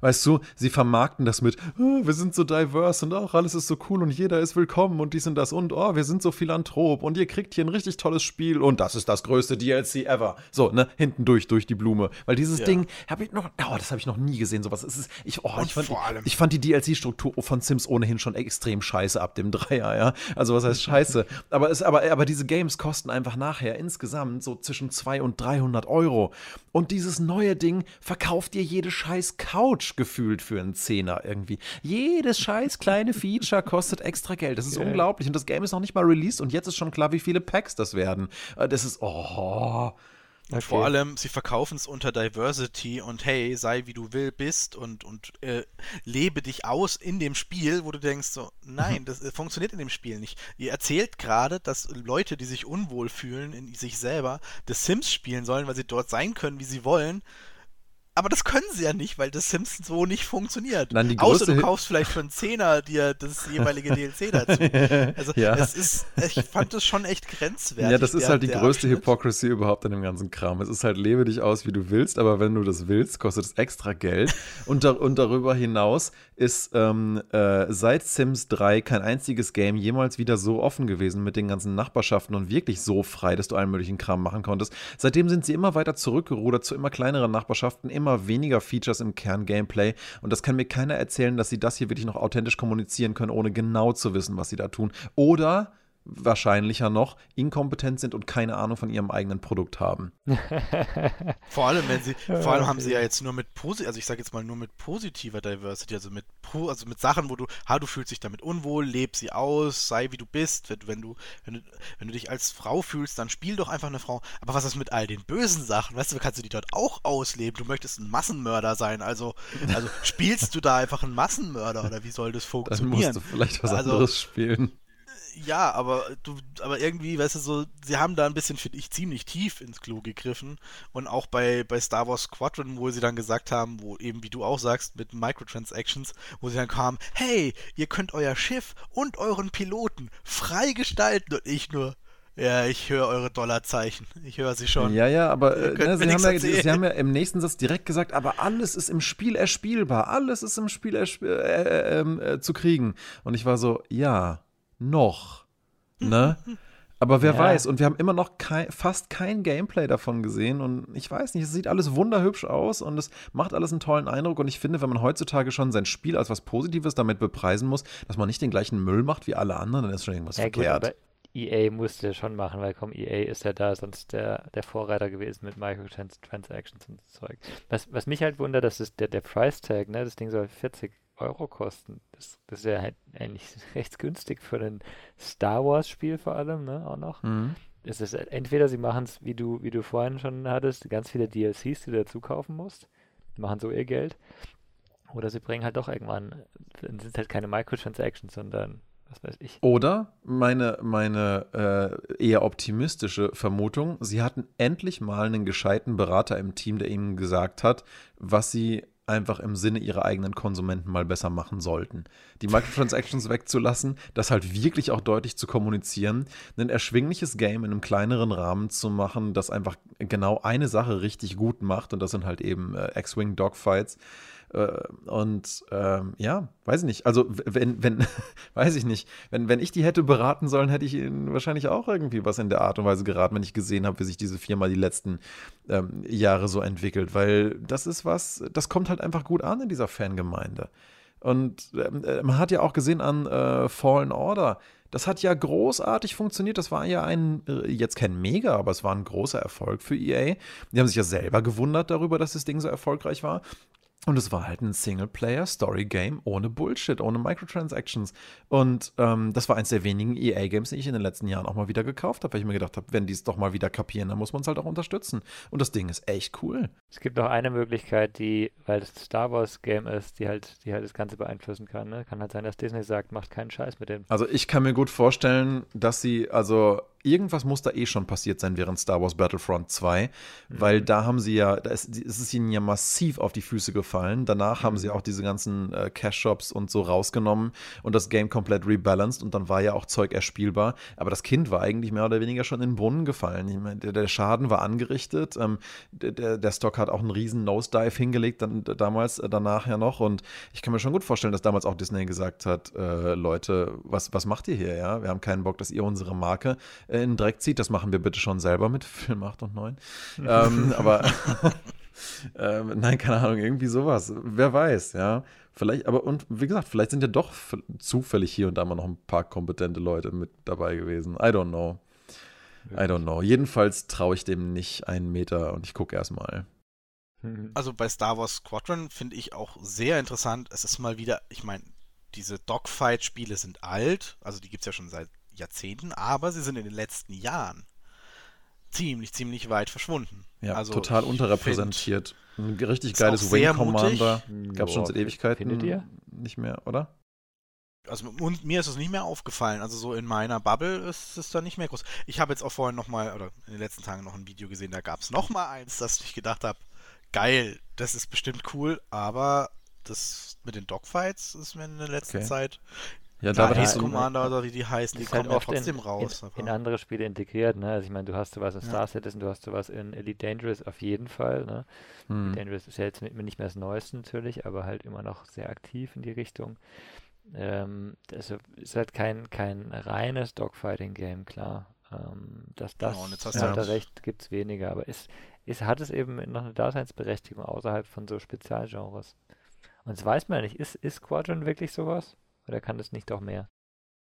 weißt du, sie vermarkten das mit, oh, wir sind so diverse und auch alles ist so cool und jeder ist willkommen und dies und das und oh, wir sind so philanthrop und ihr kriegt hier ein richtig tolles Spiel und das ist das größte DLC ever. So, ne, hinten durch, durch die Blume. Weil dieses ja. Ding habe ich noch, oh, das habe ich noch nie gesehen, sowas. Es ist, ich, oh, ich fand, ich fand die DLC-Struktur von Sims ohnehin schon extrem scheiße ab dem Dreier, ja. Also, was heißt scheiße? aber, es, aber, aber diese Games kosten einfach nachher insgesamt so zwischen 200 und 300 Euro. Und dieses neue Ding Ding verkauft dir jede scheiß Couch gefühlt für einen Zehner irgendwie. Jedes scheiß kleine Feature kostet extra Geld. Das ist yeah. unglaublich. Und das Game ist noch nicht mal released und jetzt ist schon klar, wie viele Packs das werden. Äh, das ist, oh. Und okay. vor allem, sie verkaufen es unter Diversity und hey, sei wie du will bist und, und äh, lebe dich aus in dem Spiel, wo du denkst so, nein, das äh, funktioniert in dem Spiel nicht. Ihr erzählt gerade, dass Leute, die sich unwohl fühlen in sich selber, The Sims spielen sollen, weil sie dort sein können, wie sie wollen aber das können sie ja nicht, weil das Sims so nicht funktioniert. Nein, Außer du kaufst vielleicht für einen Zehner dir das jeweilige DLC dazu. Also ja. es ist, ich fand das schon echt grenzwertig. Ja, das ist der, halt die größte Abschnitt. Hypocrisy überhaupt in dem ganzen Kram. Es ist halt, lebe dich aus, wie du willst, aber wenn du das willst, kostet es extra Geld. und, da, und darüber hinaus ist ähm, äh, seit Sims 3 kein einziges Game jemals wieder so offen gewesen mit den ganzen Nachbarschaften und wirklich so frei, dass du allen möglichen Kram machen konntest. Seitdem sind sie immer weiter zurückgerudert zu immer kleineren Nachbarschaften, immer weniger Features im Kern-Gameplay. Und das kann mir keiner erzählen, dass sie das hier wirklich noch authentisch kommunizieren können, ohne genau zu wissen, was sie da tun. Oder wahrscheinlicher noch inkompetent sind und keine Ahnung von ihrem eigenen Produkt haben. vor allem, wenn sie, vor allem haben sie ja jetzt nur mit posi also ich sage jetzt mal nur mit positiver Diversity, also mit also mit Sachen, wo du, ha, du fühlst dich damit unwohl, leb sie aus, sei wie du bist. Wenn du, wenn du, wenn du dich als Frau fühlst, dann spiel doch einfach eine Frau. Aber was ist mit all den bösen Sachen? Weißt du, kannst du die dort auch ausleben? Du möchtest ein Massenmörder sein, also, also spielst du da einfach einen Massenmörder oder wie soll das funktionieren? Dann musst du vielleicht was also, anderes spielen ja, aber du, aber irgendwie, weißt du, so, sie haben da ein bisschen, finde ich, ziemlich tief ins Klo gegriffen. Und auch bei, bei Star Wars Squadron, wo sie dann gesagt haben, wo eben, wie du auch sagst, mit Microtransactions, wo sie dann kamen, hey, ihr könnt euer Schiff und euren Piloten frei gestalten und ich nur. Ja, ich höre eure Dollarzeichen. Ich höre sie schon. Ja, ja, aber äh, ne, sie, haben ja, sie, haben ja, im nächsten Satz direkt gesagt, aber alles ist im Spiel erspielbar. Alles ist im Spiel äh, äh, ähm, äh, zu kriegen. Und ich war so, ja, noch. Ne? Aber wer ja. weiß, und wir haben immer noch kein, fast kein Gameplay davon gesehen und ich weiß nicht, es sieht alles wunderhübsch aus und es macht alles einen tollen Eindruck und ich finde, wenn man heutzutage schon sein Spiel als was Positives damit bepreisen muss, dass man nicht den gleichen Müll macht wie alle anderen, dann ist schon irgendwas ja, verkehrt. Gut, EA musste schon machen, weil komm, EA ist ja da sonst der, der Vorreiter gewesen mit Microtransactions und so Zeug. Was, was mich halt wundert, das ist der, der Price Tag, ne? Das Ding soll 40 Euro kosten. Das, das ist ja halt eigentlich recht günstig für ein Star Wars Spiel vor allem, ne, auch noch. Mhm. Es ist entweder sie machen es, wie du, wie du vorhin schon hattest, ganz viele DLCs, die du dazu kaufen musst, die machen so ihr Geld. Oder sie bringen halt doch irgendwann, dann sind es halt keine Microtransactions, sondern was weiß ich. Oder meine, meine äh, eher optimistische Vermutung, sie hatten endlich mal einen gescheiten Berater im Team, der ihnen gesagt hat, was sie einfach im Sinne ihrer eigenen Konsumenten mal besser machen sollten. Die Microtransactions wegzulassen, das halt wirklich auch deutlich zu kommunizieren, ein erschwingliches Game in einem kleineren Rahmen zu machen, das einfach genau eine Sache richtig gut macht und das sind halt eben äh, X-Wing Dogfights. Äh, und ähm, ja, weiß ich nicht. Also, wenn, wenn, weiß ich nicht, wenn, wenn ich die hätte beraten sollen, hätte ich ihnen wahrscheinlich auch irgendwie was in der Art und Weise geraten, wenn ich gesehen habe, wie sich diese Firma die letzten ähm, Jahre so entwickelt. Weil das ist was, das kommt halt einfach gut an in dieser Fangemeinde. Und ähm, äh, man hat ja auch gesehen an äh, Fallen Order, das hat ja großartig funktioniert. Das war ja ein, äh, jetzt kein Mega, aber es war ein großer Erfolg für EA. Die haben sich ja selber gewundert darüber, dass das Ding so erfolgreich war. Und es war halt ein Singleplayer-Story-Game ohne Bullshit, ohne Microtransactions. Und ähm, das war eins der wenigen EA-Games, die ich in den letzten Jahren auch mal wieder gekauft habe, weil ich mir gedacht habe, wenn die es doch mal wieder kapieren, dann muss man es halt auch unterstützen. Und das Ding ist echt cool. Es gibt noch eine Möglichkeit, die, weil es Star Wars-Game ist, die halt, die halt das Ganze beeinflussen kann. Ne? Kann halt sein, dass Disney sagt, macht keinen Scheiß mit dem. Also ich kann mir gut vorstellen, dass sie, also irgendwas muss da eh schon passiert sein während Star Wars Battlefront 2, mhm. weil da haben sie ja, da ist, es ist ihnen ja massiv auf die Füße gefallen. Danach mhm. haben sie mhm. auch diese ganzen äh, Cash-Shops und so rausgenommen und das Game komplett rebalanced und dann war ja auch Zeug erspielbar. Aber das Kind war eigentlich mehr oder weniger schon in den Brunnen gefallen. Ich meine, der, der, Schaden war angerichtet. Ähm, der, der, Stock hat auch einen riesen Nosedive hingelegt, dann, damals, äh, danach ja noch. Und ich kann mir schon gut vorstellen, dass damals auch Disney gesagt hat, äh, Leute, was, was macht ihr hier, ja? Wir haben keinen Bock, dass ihr unsere Marke in den Dreck zieht. Das machen wir bitte schon selber mit Film 8 und 9. ähm, aber ähm, nein, keine Ahnung, irgendwie sowas. Wer weiß, ja. Vielleicht, aber und wie gesagt, vielleicht sind ja doch zufällig hier und da mal noch ein paar kompetente Leute mit dabei gewesen. I don't know. I don't know. Jedenfalls traue ich dem nicht einen Meter und ich gucke erstmal. Also bei Star Wars Squadron finde ich auch sehr interessant. Es ist mal wieder, ich meine, diese Dogfight-Spiele sind alt, also die gibt es ja schon seit Jahrzehnten, aber sie sind in den letzten Jahren ziemlich, ziemlich weit verschwunden. Ja, also total unterrepräsentiert. Ein richtig geiles Wing Commander. Gab es schon seit Ewigkeiten. Findet ihr? Nicht mehr, oder? Also und mir ist es nicht mehr aufgefallen. Also so in meiner Bubble ist es da nicht mehr groß. Ich habe jetzt auch vorhin nochmal, oder in den letzten Tagen noch ein Video gesehen, da gab es nochmal eins, dass ich gedacht habe, geil, das ist bestimmt cool, aber das mit den Dogfights ist mir in der letzten okay. Zeit ja, da Ace Commander oder wie die heißen, die kommen halt ja trotzdem in, raus. In, in, andere Spiele integriert, ne? Also ich meine, du hast sowas in Star Citizen, du hast sowas in Elite Dangerous auf jeden Fall, ne? Hm. Elite Dangerous ist ja jetzt nicht mehr das Neueste natürlich, aber halt immer noch sehr aktiv in die Richtung. Ähm, das ist halt kein, kein reines Dogfighting-Game, klar. Ähm, dass das, genau, jetzt hast ja, du recht, gibt es weniger, aber ist, ist, hat es eben noch eine Daseinsberechtigung außerhalb von so Spezialgenres. Und das weiß man ja nicht, ist, ist Squadron wirklich sowas? Oder kann das nicht auch mehr?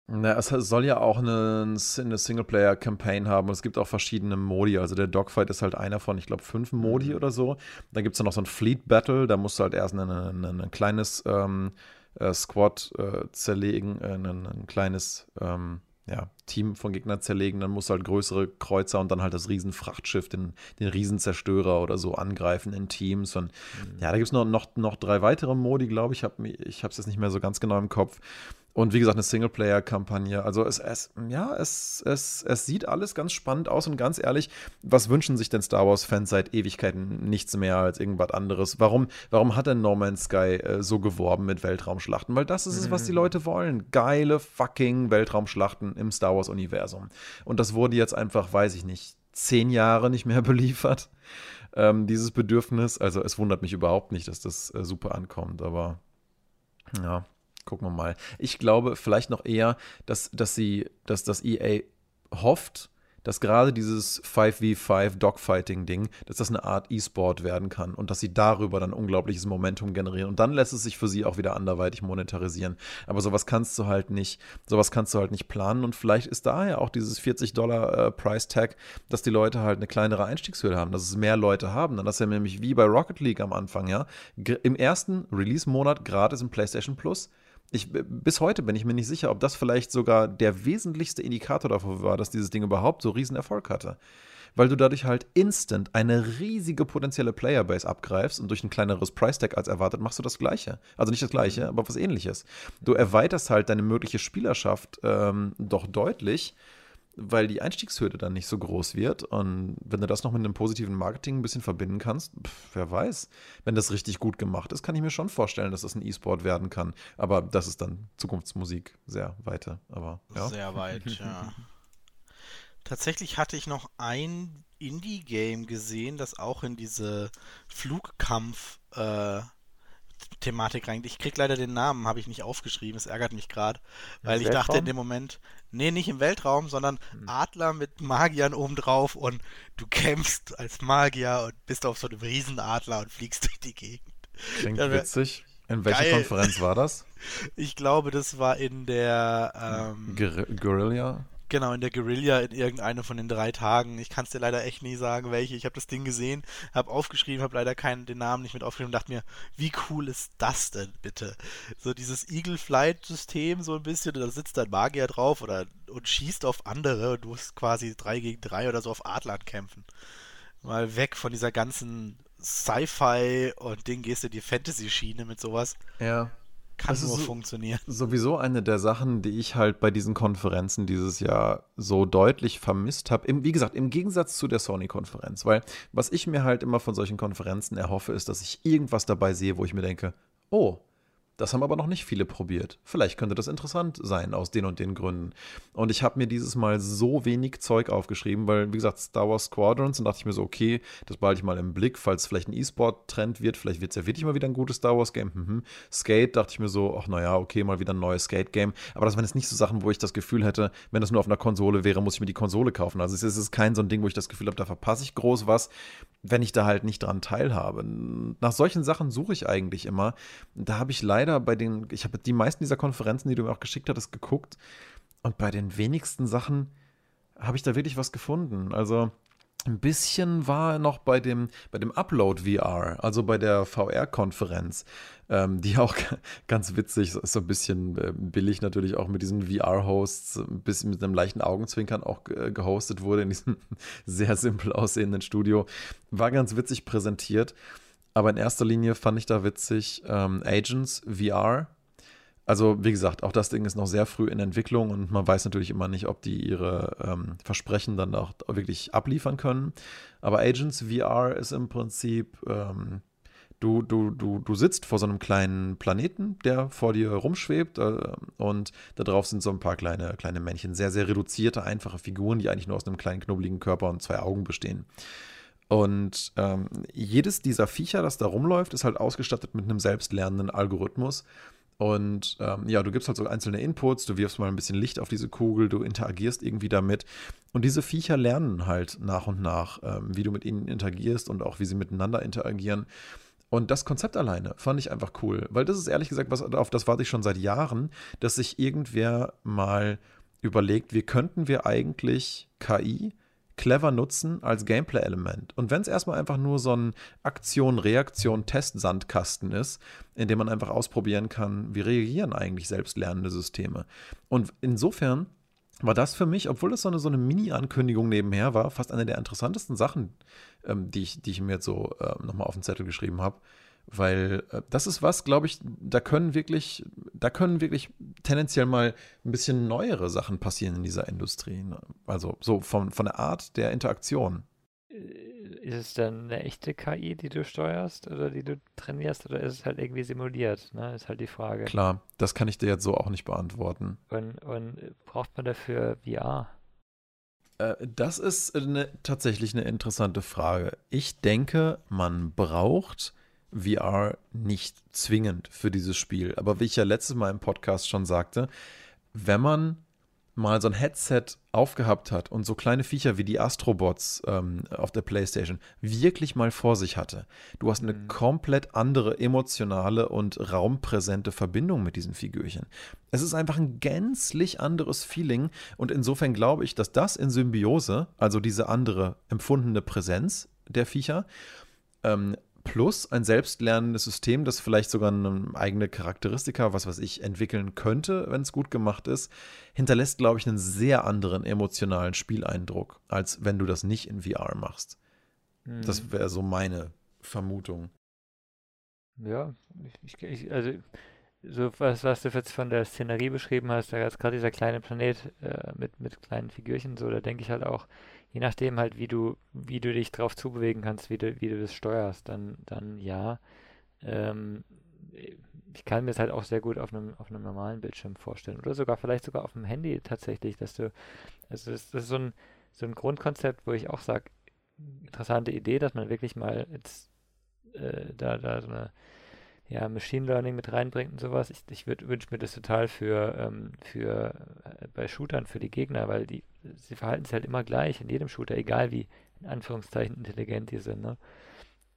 Na, es soll ja auch eine, eine Singleplayer-Campaign haben und es gibt auch verschiedene Modi. Also der Dogfight ist halt einer von, ich glaube, fünf Modi mhm. oder so. Da gibt es dann noch so ein Fleet Battle, da musst du halt erst ein kleines ähm, äh, Squad äh, zerlegen, äh, ein, kleines ähm, ja, Team von Gegnern zerlegen, dann musst du halt größere Kreuzer und dann halt das Riesenfrachtschiff, den, den Riesenzerstörer oder so angreifen in Teams. Und mhm. ja, da gibt es noch, noch, noch drei weitere Modi, glaube ich. Hab, ich habe es jetzt nicht mehr so ganz genau im Kopf. Und wie gesagt, eine Singleplayer-Kampagne. Also es, es, ja, es, es, es sieht alles ganz spannend aus und ganz ehrlich, was wünschen sich denn Star Wars-Fans seit Ewigkeiten nichts mehr als irgendwas anderes? Warum, warum hat denn No Man's Sky äh, so geworben mit Weltraumschlachten? Weil das ist es, was die mhm. Leute wollen. Geile fucking Weltraumschlachten im Star Wars-Universum. Und das wurde jetzt einfach, weiß ich nicht, zehn Jahre nicht mehr beliefert. Ähm, dieses Bedürfnis. Also es wundert mich überhaupt nicht, dass das äh, super ankommt, aber ja. Gucken wir mal. Ich glaube vielleicht noch eher, dass, dass sie, dass das EA hofft, dass gerade dieses 5v5 Dogfighting-Ding, dass das eine Art E-Sport werden kann und dass sie darüber dann unglaubliches Momentum generieren. Und dann lässt es sich für sie auch wieder anderweitig monetarisieren. Aber sowas kannst du halt nicht, sowas kannst du halt nicht planen. Und vielleicht ist daher auch dieses 40 Dollar äh, Price Tag, dass die Leute halt eine kleinere Einstiegshöhe haben, dass es mehr Leute haben. Dann ist ja nämlich wie bei Rocket League am Anfang, ja. Im ersten Release-Monat gratis im PlayStation Plus ich, bis heute bin ich mir nicht sicher, ob das vielleicht sogar der wesentlichste Indikator dafür war, dass dieses Ding überhaupt so riesen Erfolg hatte. Weil du dadurch halt instant eine riesige potenzielle Playerbase abgreifst und durch ein kleineres Price Tag als erwartet machst du das Gleiche. Also nicht das Gleiche, mhm. aber was ähnliches. Du erweiterst halt deine mögliche Spielerschaft ähm, doch deutlich weil die Einstiegshürde dann nicht so groß wird. Und wenn du das noch mit einem positiven Marketing ein bisschen verbinden kannst, pf, wer weiß. Wenn das richtig gut gemacht ist, kann ich mir schon vorstellen, dass das ein E-Sport werden kann. Aber das ist dann Zukunftsmusik sehr weiter. Aber ja. Sehr weit, ja. Tatsächlich hatte ich noch ein Indie-Game gesehen, das auch in diese Flugkampf- äh, Thematik rein. Ich krieg leider den Namen, habe ich nicht aufgeschrieben. Es ärgert mich gerade, weil ich dachte in dem Moment, nee, nicht im Weltraum, sondern hm. Adler mit Magiern obendrauf und du kämpfst als Magier und bist auf so einem Riesenadler und fliegst durch die Gegend. Klingt wär, witzig. In welcher geil. Konferenz war das? Ich glaube, das war in der ähm, Guerilla. Genau, in der Guerilla in irgendeinem von den drei Tagen. Ich kann es dir leider echt nie sagen, welche. Ich habe das Ding gesehen, habe aufgeschrieben, habe leider keinen den Namen nicht mit aufgeschrieben und dachte mir, wie cool ist das denn bitte? So dieses Eagle Flight System so ein bisschen, da sitzt ein Magier drauf oder und schießt auf andere und du musst quasi drei gegen drei oder so auf Adlern kämpfen. Mal weg von dieser ganzen Sci-Fi und Ding gehst du in die Fantasy-Schiene mit sowas. Ja. Kann das nur so, funktionieren. Sowieso eine der Sachen, die ich halt bei diesen Konferenzen dieses Jahr so deutlich vermisst habe. Wie gesagt, im Gegensatz zu der Sony-Konferenz. Weil was ich mir halt immer von solchen Konferenzen erhoffe, ist, dass ich irgendwas dabei sehe, wo ich mir denke, oh, das haben aber noch nicht viele probiert. Vielleicht könnte das interessant sein aus den und den Gründen. Und ich habe mir dieses Mal so wenig Zeug aufgeschrieben, weil, wie gesagt, Star Wars Squadrons, und dachte ich mir so, okay, das behalte ich mal im Blick, falls vielleicht ein E-Sport-Trend wird. Vielleicht wird es ja wirklich mal wieder ein gutes Star Wars-Game. Mhm. Skate, dachte ich mir so, ach naja, okay, mal wieder ein neues Skate-Game. Aber das waren jetzt nicht so Sachen, wo ich das Gefühl hätte, wenn das nur auf einer Konsole wäre, muss ich mir die Konsole kaufen. Also es ist kein so ein Ding, wo ich das Gefühl habe, da verpasse ich groß was, wenn ich da halt nicht dran teilhabe. Nach solchen Sachen suche ich eigentlich immer. Da habe ich leider bei den, ich habe die meisten dieser Konferenzen, die du mir auch geschickt hattest, geguckt. Und bei den wenigsten Sachen habe ich da wirklich was gefunden. Also ein bisschen war noch bei dem, bei dem Upload VR, also bei der VR-Konferenz, ähm, die auch ganz witzig, so ein bisschen äh, billig natürlich auch mit diesen VR-Hosts, ein bisschen mit einem leichten Augenzwinkern auch äh, gehostet wurde in diesem sehr simpel aussehenden Studio. War ganz witzig präsentiert. Aber in erster Linie fand ich da witzig ähm, Agents VR. Also, wie gesagt, auch das Ding ist noch sehr früh in Entwicklung und man weiß natürlich immer nicht, ob die ihre ähm, Versprechen dann auch wirklich abliefern können. Aber Agents VR ist im Prinzip, ähm, du, du, du, du sitzt vor so einem kleinen Planeten, der vor dir rumschwebt äh, und da drauf sind so ein paar kleine, kleine Männchen. Sehr, sehr reduzierte, einfache Figuren, die eigentlich nur aus einem kleinen, knubbeligen Körper und zwei Augen bestehen. Und ähm, jedes dieser Viecher, das da rumläuft, ist halt ausgestattet mit einem selbstlernenden Algorithmus. Und ähm, ja, du gibst halt so einzelne Inputs, du wirfst mal ein bisschen Licht auf diese Kugel, du interagierst irgendwie damit. Und diese Viecher lernen halt nach und nach, ähm, wie du mit ihnen interagierst und auch wie sie miteinander interagieren. Und das Konzept alleine fand ich einfach cool, weil das ist ehrlich gesagt, was, auf das warte ich schon seit Jahren, dass sich irgendwer mal überlegt, wie könnten wir eigentlich KI clever nutzen als Gameplay-Element. Und wenn es erstmal einfach nur so ein Aktion-Reaktion-Test-Sandkasten ist, in dem man einfach ausprobieren kann, wie reagieren eigentlich selbstlernende Systeme. Und insofern war das für mich, obwohl das so eine, so eine Mini-Ankündigung nebenher war, fast eine der interessantesten Sachen, ähm, die, ich, die ich mir jetzt so äh, nochmal auf den Zettel geschrieben habe. Weil äh, das ist was, glaube ich, da können wirklich, da können wirklich tendenziell mal ein bisschen neuere Sachen passieren in dieser Industrie. Ne? Also so von, von der Art der Interaktion. Äh, ist es dann eine echte KI, die du steuerst oder die du trainierst oder ist es halt irgendwie simuliert? Ne? Ist halt die Frage. Klar, das kann ich dir jetzt so auch nicht beantworten. Und, und braucht man dafür VR? Äh, das ist eine, tatsächlich eine interessante Frage. Ich denke, man braucht VR nicht zwingend für dieses Spiel. Aber wie ich ja letztes Mal im Podcast schon sagte, wenn man mal so ein Headset aufgehabt hat und so kleine Viecher wie die Astrobots ähm, auf der PlayStation wirklich mal vor sich hatte, du hast eine mhm. komplett andere emotionale und raumpräsente Verbindung mit diesen Figürchen. Es ist einfach ein gänzlich anderes Feeling und insofern glaube ich, dass das in Symbiose, also diese andere empfundene Präsenz der Viecher, ähm, plus ein selbstlernendes System, das vielleicht sogar eine eigene Charakteristika, was weiß ich, entwickeln könnte, wenn es gut gemacht ist, hinterlässt, glaube ich, einen sehr anderen emotionalen Spieleindruck, als wenn du das nicht in VR machst. Hm. Das wäre so meine Vermutung. Ja, ich, ich, also so was, was du jetzt von der Szenerie beschrieben hast, da ist gerade dieser kleine Planet äh, mit, mit kleinen Figürchen, so, da denke ich halt auch, je nachdem halt, wie du, wie du dich drauf zubewegen kannst, wie du, wie du das steuerst, dann, dann ja. Ähm, ich kann mir es halt auch sehr gut auf einem, auf einem normalen Bildschirm vorstellen. Oder sogar vielleicht sogar auf dem Handy tatsächlich, dass du, also das, das ist so ein, so ein Grundkonzept, wo ich auch sage, interessante Idee, dass man wirklich mal jetzt äh, da, da so eine ja, Machine Learning mit reinbringt und sowas. Ich, ich wünsche mir das total für, ähm, für äh, bei Shootern, für die Gegner, weil die, sie verhalten sich halt immer gleich in jedem Shooter, egal wie in Anführungszeichen intelligent die sind. Ne?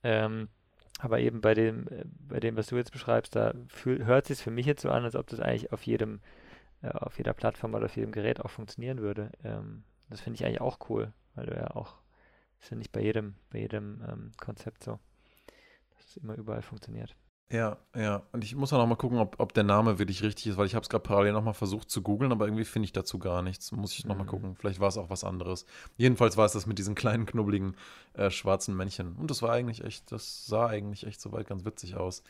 Ähm, aber eben bei dem, äh, bei dem, was du jetzt beschreibst, da fühl, hört sich für mich jetzt so an, als ob das eigentlich auf jedem, äh, auf jeder Plattform oder auf jedem Gerät auch funktionieren würde. Ähm, das finde ich eigentlich auch cool, weil du ja auch, das ist ja nicht bei jedem, bei jedem ähm, Konzept so, dass es immer überall funktioniert. Ja, ja. Und ich muss auch noch mal gucken, ob, ob der Name wirklich richtig ist, weil ich habe es gerade parallel noch mal versucht zu googeln, aber irgendwie finde ich dazu gar nichts. Muss ich noch mal mhm. gucken. Vielleicht war es auch was anderes. Jedenfalls war es das mit diesen kleinen, knubbeligen, äh, schwarzen Männchen. Und das war eigentlich echt, das sah eigentlich echt soweit ganz witzig aus.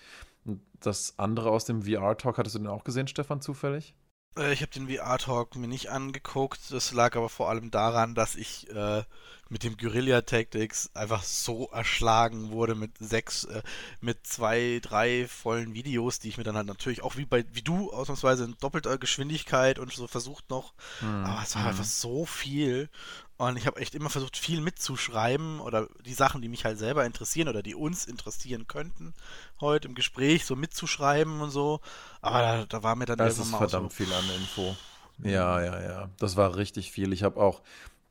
Und das andere aus dem VR-Talk, hattest du den auch gesehen, Stefan, zufällig? Äh, ich habe den VR-Talk mir nicht angeguckt. Das lag aber vor allem daran, dass ich äh, mit dem Guerilla Tactics einfach so erschlagen wurde mit sechs, äh, mit zwei, drei vollen Videos, die ich mir dann halt natürlich auch wie bei, wie du ausnahmsweise in doppelter Geschwindigkeit und so versucht noch. Hm. Aber es war hm. einfach so viel. Und ich habe echt immer versucht, viel mitzuschreiben oder die Sachen, die mich halt selber interessieren oder die uns interessieren könnten, heute im Gespräch so mitzuschreiben und so. Aber da, da war mir dann das ist verdammt so, viel an Info. Ja, ja, ja. Das war richtig viel. Ich habe auch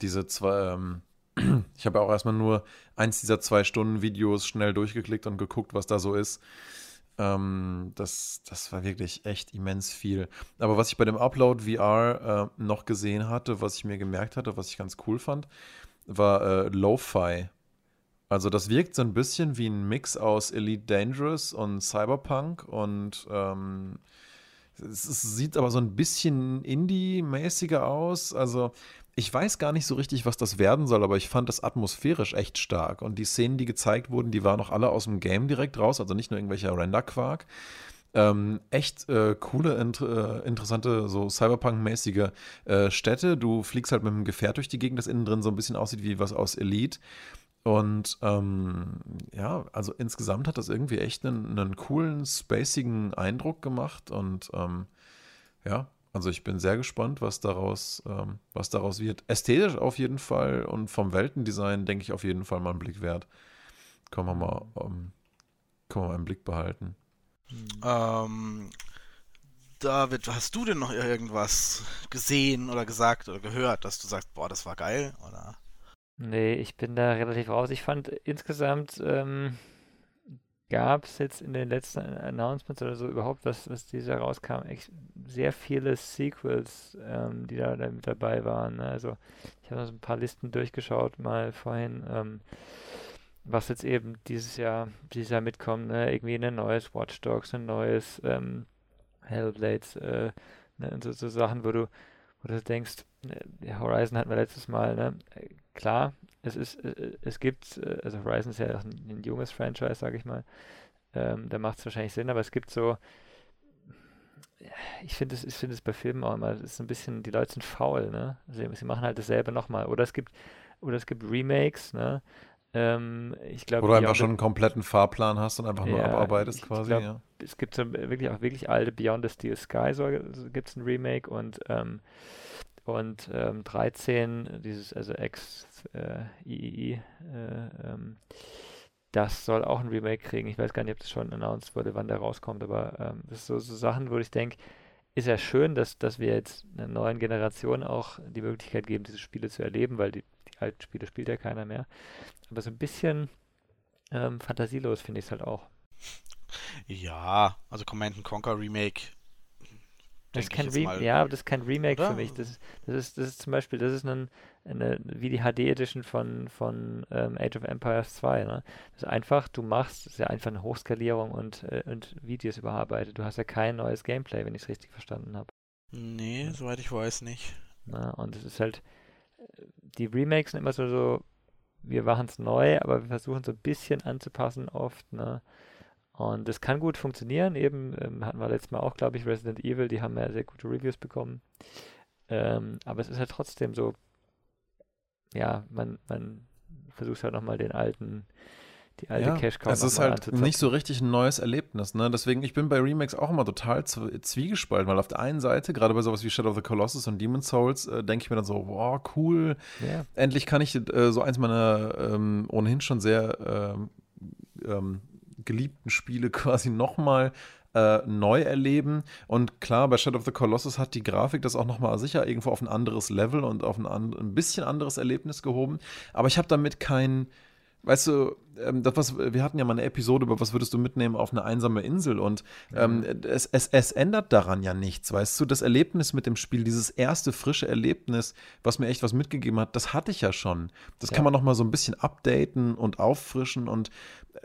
diese zwei, ähm, ich habe auch erstmal nur eins dieser zwei Stunden Videos schnell durchgeklickt und geguckt, was da so ist. Ähm, das, das war wirklich echt immens viel. Aber was ich bei dem Upload VR äh, noch gesehen hatte, was ich mir gemerkt hatte, was ich ganz cool fand, war äh, Lo-Fi. Also das wirkt so ein bisschen wie ein Mix aus Elite Dangerous und Cyberpunk und ähm, es, es, sieht aber so ein bisschen Indie-mäßiger aus. Also ich weiß gar nicht so richtig, was das werden soll, aber ich fand das atmosphärisch echt stark. Und die Szenen, die gezeigt wurden, die waren auch alle aus dem Game direkt raus, also nicht nur irgendwelcher Render-Quark. Ähm, echt äh, coole, int äh, interessante, so Cyberpunk-mäßige äh, Städte. Du fliegst halt mit einem Gefährt durch die Gegend, das innen drin so ein bisschen aussieht wie was aus Elite. Und ähm, ja, also insgesamt hat das irgendwie echt einen, einen coolen, spacigen Eindruck gemacht. Und ähm, ja, also ich bin sehr gespannt, was daraus, ähm, was daraus wird. Ästhetisch auf jeden Fall und vom Weltendesign denke ich auf jeden Fall mal einen Blick wert. Können wir mal, ähm, können wir mal einen Blick behalten. Ähm, David, hast du denn noch irgendwas gesehen oder gesagt oder gehört, dass du sagst, boah, das war geil? Oder? Nee, ich bin da relativ raus. Ich fand insgesamt ähm, gab es jetzt in den letzten Announcements oder so überhaupt was, was dieses Jahr rauskam, echt sehr viele Sequels, ähm, die da, da, mit dabei waren. Ne? Also ich habe so ein paar Listen durchgeschaut mal vorhin, ähm, was jetzt eben dieses Jahr, dieses Jahr mitkommt, ne? irgendwie ein neues Watch Dogs, ein neues ähm, Hellblades, äh, ne? und so, so, Sachen, wo du, wo du denkst, ne, Horizon hatten wir letztes Mal, ne? Klar, es ist, äh, es gibt, äh, also Horizon ist ja ein, ein junges Franchise, sage ich mal. Ähm, da macht es wahrscheinlich Sinn, aber es gibt so, ich finde es, ich finde es bei Filmen auch immer, es ist ein bisschen, die Leute sind faul, ne? Sie, sie machen halt dasselbe nochmal. Oder es gibt, oder es gibt Remakes, ne? Ähm, ich glaube, Oder einfach schon einen kompletten Fahrplan hast und einfach nur ja, abarbeitest quasi, glaub, ja. Es gibt so wirklich auch wirklich alte Beyond the Steel Sky, so, so gibt es ein Remake und ähm, und ähm, 13, dieses, also X äh, III, äh, ähm, das soll auch ein Remake kriegen. Ich weiß gar nicht, ob das schon announced wurde, wann der rauskommt, aber ähm, das sind so, so Sachen, wo ich denke, ist ja schön, dass, dass wir jetzt einer neuen Generation auch die Möglichkeit geben, diese Spiele zu erleben, weil die, die alten Spiele spielt ja keiner mehr. Aber so ein bisschen ähm, fantasielos finde ich es halt auch. Ja, also Command Conquer Remake das ist kein Re ja, aber das ist kein Remake Oder? für mich. Das, das, ist, das ist zum Beispiel, das ist ein, eine, wie die HD-Edition von, von ähm, Age of Empires 2. Ne? Das ist einfach, du machst, das ist ja einfach eine Hochskalierung und, äh, und Videos überarbeitet. Du hast ja kein neues Gameplay, wenn ich es richtig verstanden habe. Nee, soweit ich weiß nicht. Na, und es ist halt, die Remakes sind immer so, so wir machen es neu, aber wir versuchen so ein bisschen anzupassen oft, ne? Und das kann gut funktionieren. Eben ähm, hatten wir letztes Mal auch, glaube ich, Resident Evil, die haben ja sehr gute Reviews bekommen. Ähm, aber es ist halt trotzdem so, ja, man, man versucht halt nochmal den alten, die alte Ja, Cash Cow es ist halt nicht so richtig ein neues Erlebnis, ne? Deswegen, ich bin bei Remakes auch immer total zw- zwiegespalten, weil auf der einen Seite, gerade bei sowas wie Shadow of the Colossus und Demon's Souls, äh, denke ich mir dann so, wow, cool, Ja, endlich kann ich äh, so eins meiner ähm, ohnehin schon sehr ähm, ähm, geliebten Spiele quasi nochmal äh, neu erleben. Und klar, bei Shadow of the Colossus hat die Grafik das auch nochmal sicher irgendwo auf ein anderes Level und auf ein, an, ein bisschen anderes Erlebnis gehoben. Aber ich habe damit kein, weißt du, ähm, das, was, wir hatten ja mal eine Episode über, was würdest du mitnehmen auf eine einsame Insel und ähm, es, es, es ändert daran ja nichts, weißt du, das Erlebnis mit dem Spiel, dieses erste frische Erlebnis, was mir echt was mitgegeben hat, das hatte ich ja schon. Das Ja. kann man noch mal so ein bisschen updaten und auffrischen und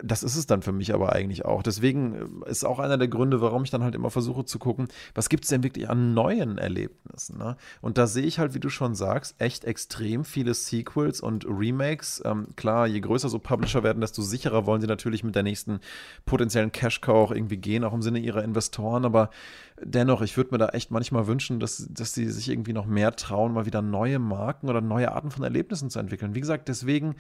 das ist es dann für mich aber eigentlich auch. Deswegen äh, ist auch einer der Gründe, warum ich dann halt immer versuche zu gucken, was gibt es denn wirklich an neuen Erlebnissen. Ne? Und da sehe ich halt, wie du schon sagst, echt extrem viele Sequels und Remakes. Ähm, klar, je größer so Publisher werden, desto sicherer wollen sie natürlich mit der nächsten potenziellen Cash-Cow auch irgendwie gehen, auch im Sinne ihrer Investoren. Aber dennoch, ich würde mir da echt manchmal wünschen, dass, dass sie sich irgendwie noch mehr trauen, mal wieder neue Marken oder neue Arten von Erlebnissen zu entwickeln. Wie gesagt, deswegen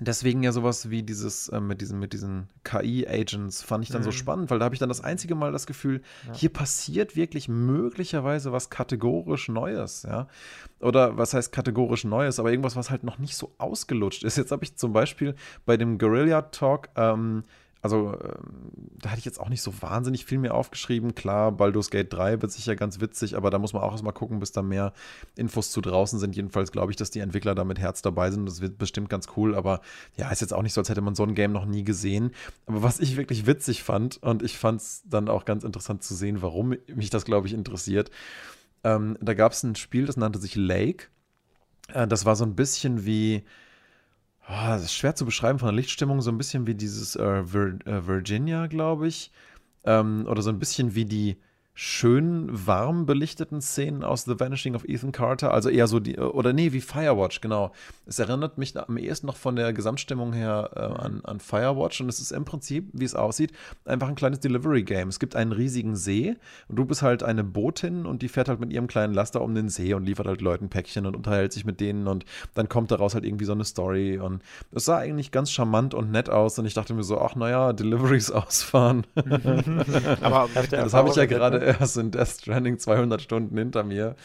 Deswegen ja sowas wie dieses äh, mit diesen, mit diesen KI-Agents fand ich dann so Mhm. spannend, weil da habe ich dann das einzige Mal das Gefühl, Ja. hier passiert wirklich möglicherweise was kategorisch Neues, ja. Oder was heißt kategorisch Neues, aber irgendwas, was halt noch nicht so ausgelutscht ist. Jetzt habe ich zum Beispiel bei dem Guerilla Talk, ähm, also ähm, da hatte ich jetzt auch nicht so wahnsinnig viel mehr aufgeschrieben. Klar, Baldur's Gate 3 wird sicher ganz witzig, aber da muss man auch erstmal gucken, bis da mehr Infos zu draußen sind. Jedenfalls glaube ich, dass die Entwickler da mit Herz dabei sind. Das wird bestimmt ganz cool, aber ja, ist jetzt auch nicht so, als hätte man so ein Game noch nie gesehen. Aber was ich wirklich witzig fand, und ich fand es dann auch ganz interessant zu sehen, warum mich das, glaube ich, interessiert. Ähm, da gab es ein Spiel, das nannte sich Lake. Äh, das war so ein bisschen wie, oh, das ist schwer zu beschreiben von der Lichtstimmung, so ein bisschen wie dieses äh, Vir äh, Virginia, glaube ich. Ähm, oder so ein bisschen wie die schön warm belichteten Szenen aus The Vanishing of Ethan Carter. Also eher so die, oder nee, wie Firewatch, genau. Es erinnert mich am ehesten noch von der Gesamtstimmung her äh, an, an Firewatch und es ist im Prinzip, wie es aussieht, einfach ein kleines Delivery-Game. Es gibt einen riesigen See und du bist halt eine Botin und die fährt halt mit ihrem kleinen Laster um den See und liefert halt Leuten Päckchen und unterhält sich mit denen und dann kommt daraus halt irgendwie so eine Story und es sah eigentlich ganz charmant und nett aus und ich dachte mir so, ach naja, Deliveries ausfahren. Aber Das habe ich ja gerade erst in Death Stranding 200 Stunden hinter mir.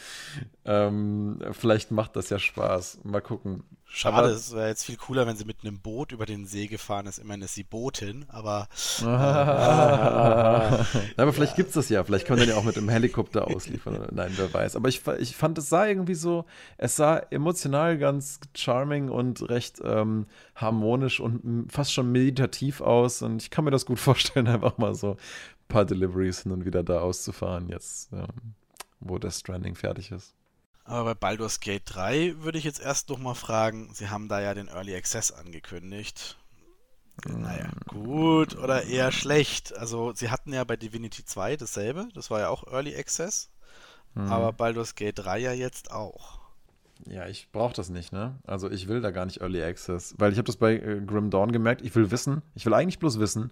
Ähm, vielleicht macht das ja Spaß. Mal gucken. schade, aber- es wäre jetzt viel cooler, wenn sie mit einem Boot über den See gefahren ist. Immerhin ist sie Botin, aber Na, aber vielleicht gibt es das ja. Vielleicht können wir den ja auch mit dem Helikopter ausliefern. Nein, wer weiß. Aber ich, ich fand, es sah irgendwie so, es sah emotional ganz charming und recht ähm, harmonisch und fast schon meditativ aus. Und ich kann mir das gut vorstellen, einfach mal so paar Deliveries hin und wieder da auszufahren, jetzt, ähm, wo das Stranding fertig ist. Aber bei Baldur's Gate 3 würde ich jetzt erst noch mal fragen, sie haben da ja den Early Access angekündigt. Naja, gut oder eher schlecht. Also sie hatten ja bei Divinity 2 dasselbe, das war ja auch Early Access, Hm. aber Baldur's Gate 3 ja jetzt auch. Ja, ich brauche das nicht, ne? Also ich will da gar nicht Early Access, weil ich habe das bei äh, Grim Dawn gemerkt, ich will wissen, ich will eigentlich bloß wissen,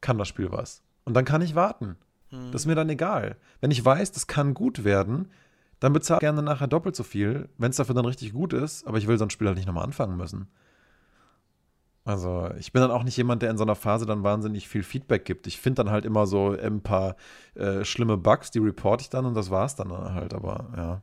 kann das Spiel was? Und dann kann ich warten. Hm. Das ist mir dann egal. Wenn ich weiß, das kann gut werden, dann bezahle ich gerne nachher doppelt so viel, wenn es dafür dann richtig gut ist, aber ich will so ein Spiel halt nicht nochmal anfangen müssen. Also, ich bin dann auch nicht jemand, der in so einer Phase dann wahnsinnig viel Feedback gibt. Ich finde dann halt immer so ein paar äh, schlimme Bugs, die reporte ich dann und das war's dann halt, aber ja.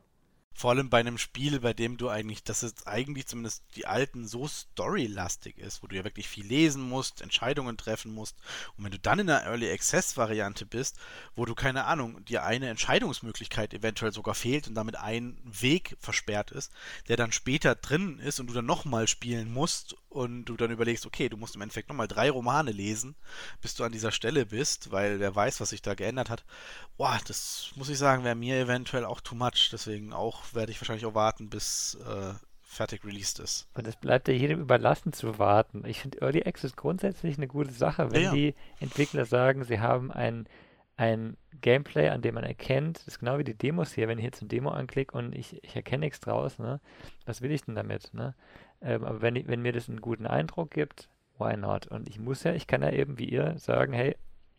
Vor allem bei einem Spiel, bei dem du eigentlich, dass es eigentlich zumindest die alten so storylastig ist, wo du ja wirklich viel lesen musst, Entscheidungen treffen musst. Und wenn du dann in einer Early Access Variante bist, wo du keine Ahnung, dir eine Entscheidungsmöglichkeit eventuell sogar fehlt und damit ein Weg versperrt ist, der dann später drin ist und du dann nochmal spielen musst und du dann überlegst, okay, du musst im Endeffekt nochmal drei Romane lesen, bis du an dieser Stelle bist, weil wer weiß, was sich da geändert hat. Boah, das muss ich sagen, wäre mir eventuell auch too much. Deswegen auch werde ich wahrscheinlich auch warten, bis äh, fertig released ist. Und es bleibt ja jedem überlassen zu warten. Ich finde Early Access grundsätzlich eine gute Sache, wenn Ja, ja. die Entwickler sagen, sie haben ein, ein Gameplay, an dem man erkennt, das ist genau wie die Demos hier, wenn ich jetzt eine Demo anklicke und ich, ich erkenne nichts draus, ne? Was will ich denn damit, ne? Ähm, aber wenn, ich- wenn mir das einen guten Eindruck gibt, why not? Und ich muss ja, ich kann ja eben wie ihr sagen, hey,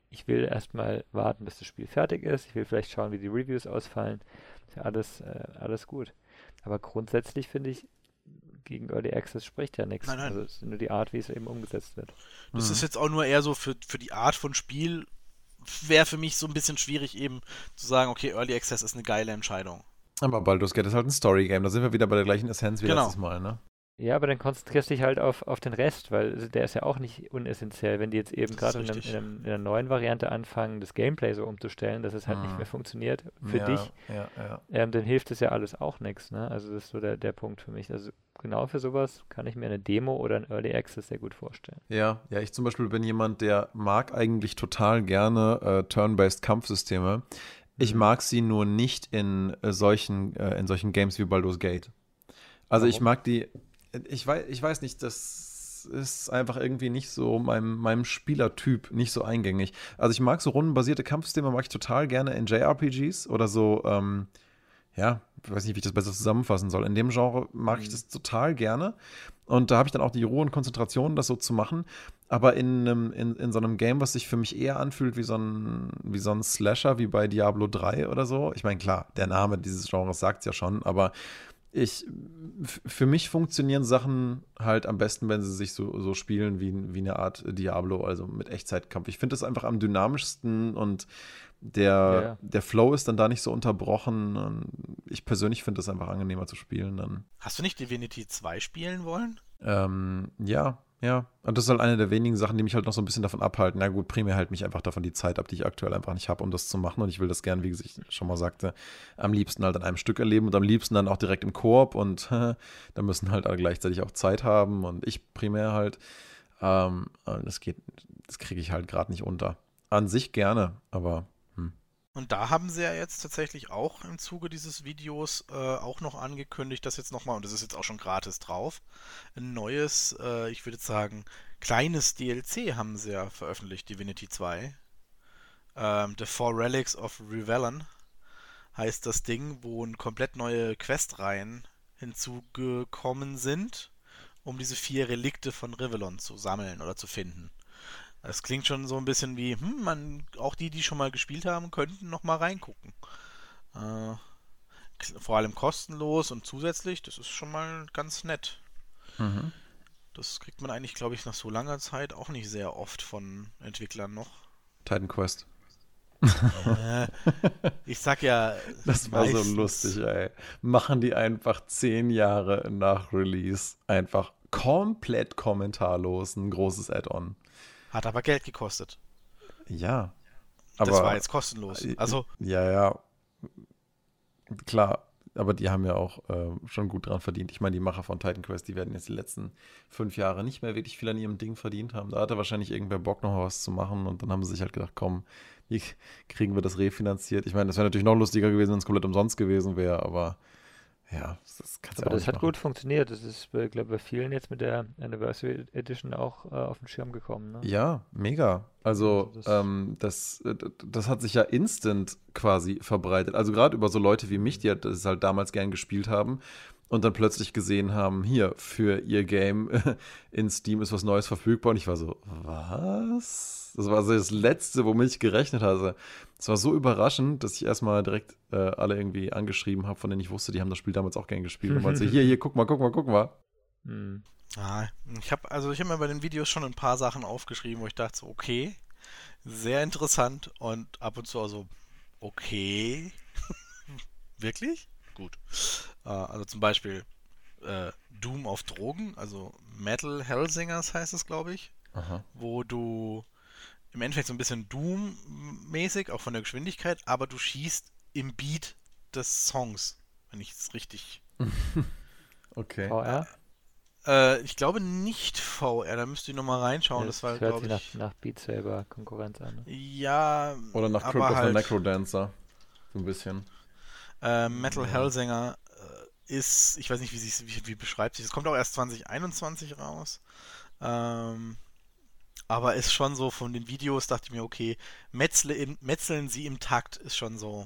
ich will erstmal warten, bis das Spiel fertig ist. Ich will vielleicht schauen, wie die Reviews ausfallen. Ist ja alles, äh, alles gut. Aber grundsätzlich finde ich, gegen Early Access spricht ja nichts. Nein, nein. Also es ist nur die Art, wie es eben umgesetzt wird. Das Mhm. ist jetzt auch nur eher so für, für die Art von Spiel, wäre für mich so ein bisschen schwierig eben zu sagen, okay, Early Access ist eine geile Entscheidung. Aber Baldur's Gate ist halt ein Story-Game. Da sind wir wieder bei der gleichen Essenz wie Genau. letztes Mal, ne? Ja, aber dann konzentrierst du dich halt auf, auf den Rest, weil der ist ja auch nicht unessentiell. Wenn die jetzt eben gerade in, in, in einer neuen Variante anfangen, das Gameplay so umzustellen, dass es halt nicht Mhm. mehr funktioniert für ja, dich, Ja, ja. ähm, dann hilft es ja alles auch nichts. Ne? Also das ist so der, der Punkt für mich. Also genau für sowas kann ich mir eine Demo oder ein Early Access sehr gut vorstellen. Ja, ja, ich zum Beispiel bin jemand, der mag eigentlich total gerne äh, Turn-based Kampfsysteme. Ich Mhm. mag sie nur nicht in äh, solchen, äh, in solchen Games wie Baldur's Gate. Also ich Warum? mag die, ich weiß, ich weiß nicht, das ist einfach irgendwie nicht so meinem, meinem Spielertyp nicht so eingängig. Also ich mag so rundenbasierte Kampfsysteme, mag ich total gerne in JRPGs oder so, ähm, ja, ich weiß nicht, wie ich das besser zusammenfassen soll. In dem Genre mag ich Mhm. das total gerne. Und da habe ich dann auch die Ruhe und Konzentration, das so zu machen. Aber in, einem, in, in so einem Game, was sich für mich eher anfühlt wie so ein, wie so ein Slasher, wie bei Diablo 3 oder so. Ich meine, klar, der Name dieses Genres sagt es ja schon, aber ich, für mich funktionieren Sachen halt am besten, wenn sie sich so, so spielen wie, wie eine Art Diablo, also mit Echtzeitkampf. Ich finde das einfach am dynamischsten und der, Ja, ja. der Flow ist dann da nicht so unterbrochen. Und ich persönlich finde das einfach angenehmer zu spielen dann. Hast du nicht Divinity 2 spielen wollen? Ähm, ja, ja. Und das ist halt eine der wenigen Sachen, die mich halt noch so ein bisschen davon abhalten. Na gut, primär hält mich einfach davon die Zeit ab, die ich aktuell einfach nicht habe, um das zu machen. Und ich will das gern, wie ich schon mal sagte, am liebsten halt an einem Stück erleben und am liebsten dann auch direkt im Koop. Und da müssen halt alle gleichzeitig auch Zeit haben. Und ich primär halt. Ähm, das geht, das kriege ich halt gerade nicht unter. An sich gerne, aber. Und da haben sie ja jetzt tatsächlich auch im Zuge dieses Videos äh, auch noch angekündigt, dass jetzt nochmal, und das ist jetzt auch schon gratis drauf, ein neues, äh, ich würde sagen, kleines DLC haben sie ja veröffentlicht, Divinity 2. Ähm, The Four Relics of Revelon heißt das Ding, wo ein komplett neue Questreihen hinzugekommen sind, um diese vier Relikte von Revelon zu sammeln oder zu finden. Das klingt schon so ein bisschen wie, hm, man, auch die, die schon mal gespielt haben, könnten noch mal reingucken. Äh, vor allem kostenlos und zusätzlich, das ist schon mal ganz nett. Mhm. Das kriegt man eigentlich, glaube ich, nach so langer Zeit auch nicht sehr oft von Entwicklern noch. Titan Quest. Äh, ich sag ja, Das war so lustig, ey. Machen die einfach zehn Jahre nach Release einfach komplett kommentarlos ein großes Add-on. Hat aber Geld gekostet. Ja. Aber, das war jetzt kostenlos. äh, Also, Ja, ja. Klar. Aber die haben ja auch äh, schon gut dran verdient. Ich meine, die Macher von Titan Quest, die werden jetzt die letzten fünf Jahre nicht mehr wirklich viel an ihrem Ding verdient haben. Da hatte wahrscheinlich irgendwer Bock, noch was zu machen. Und dann haben sie sich halt gedacht, komm, wie kriegen wir das refinanziert? Ich meine, das wäre natürlich noch lustiger gewesen, wenn es komplett umsonst gewesen wäre. Aber ja, das kannst du Aber das hat machen. gut funktioniert. Das ist, äh, glaube ich, bei vielen jetzt mit der Anniversary Edition auch äh, auf den Schirm gekommen. Ne? Ja, mega. Also, Also das- ähm, das, äh, das hat sich ja instant quasi verbreitet. Also gerade über so Leute wie mich, die halt das halt damals gern gespielt haben und dann plötzlich gesehen haben, hier, für ihr Game in Steam ist was Neues verfügbar. Und ich war so, was? Das war so das Letzte, womit ich gerechnet hatte. Es war so überraschend, dass ich erstmal direkt äh, alle irgendwie angeschrieben habe, von denen ich wusste, die haben das Spiel damals auch gern gespielt. Und meinte, hier, hier, guck mal, guck mal, guck mal. Hm. ah, ich habe also ich habe mir bei den Videos schon ein paar Sachen aufgeschrieben, wo ich dachte, so, okay, sehr interessant und ab und zu also, okay, wirklich? Gut. Äh, also zum Beispiel äh, Doom auf Drogen, also Metal Hellsingers heißt es, glaube ich, Aha. wo du im Endeffekt so ein bisschen Doom-mäßig, auch von der Geschwindigkeit, aber du schießt im Beat des Songs, wenn ich es richtig. Okay. VR? Äh, ich glaube nicht VR, da müsst ihr nochmal reinschauen, das war, hört glaube sich nach, ich. nach Beat Saber Konkurrenz an. Ne? Ja, Oder nach Crypt of the halt, Necrodancer. So ein bisschen. äh, Metal Ja. Hellsinger äh, ist, ich weiß nicht, wie, sie wie, wie beschreibt sich, es kommt auch erst 2021 raus. Ähm, aber ist schon so von den Videos, dachte ich mir, okay, Metzle im, Metzeln sie im Takt ist schon so.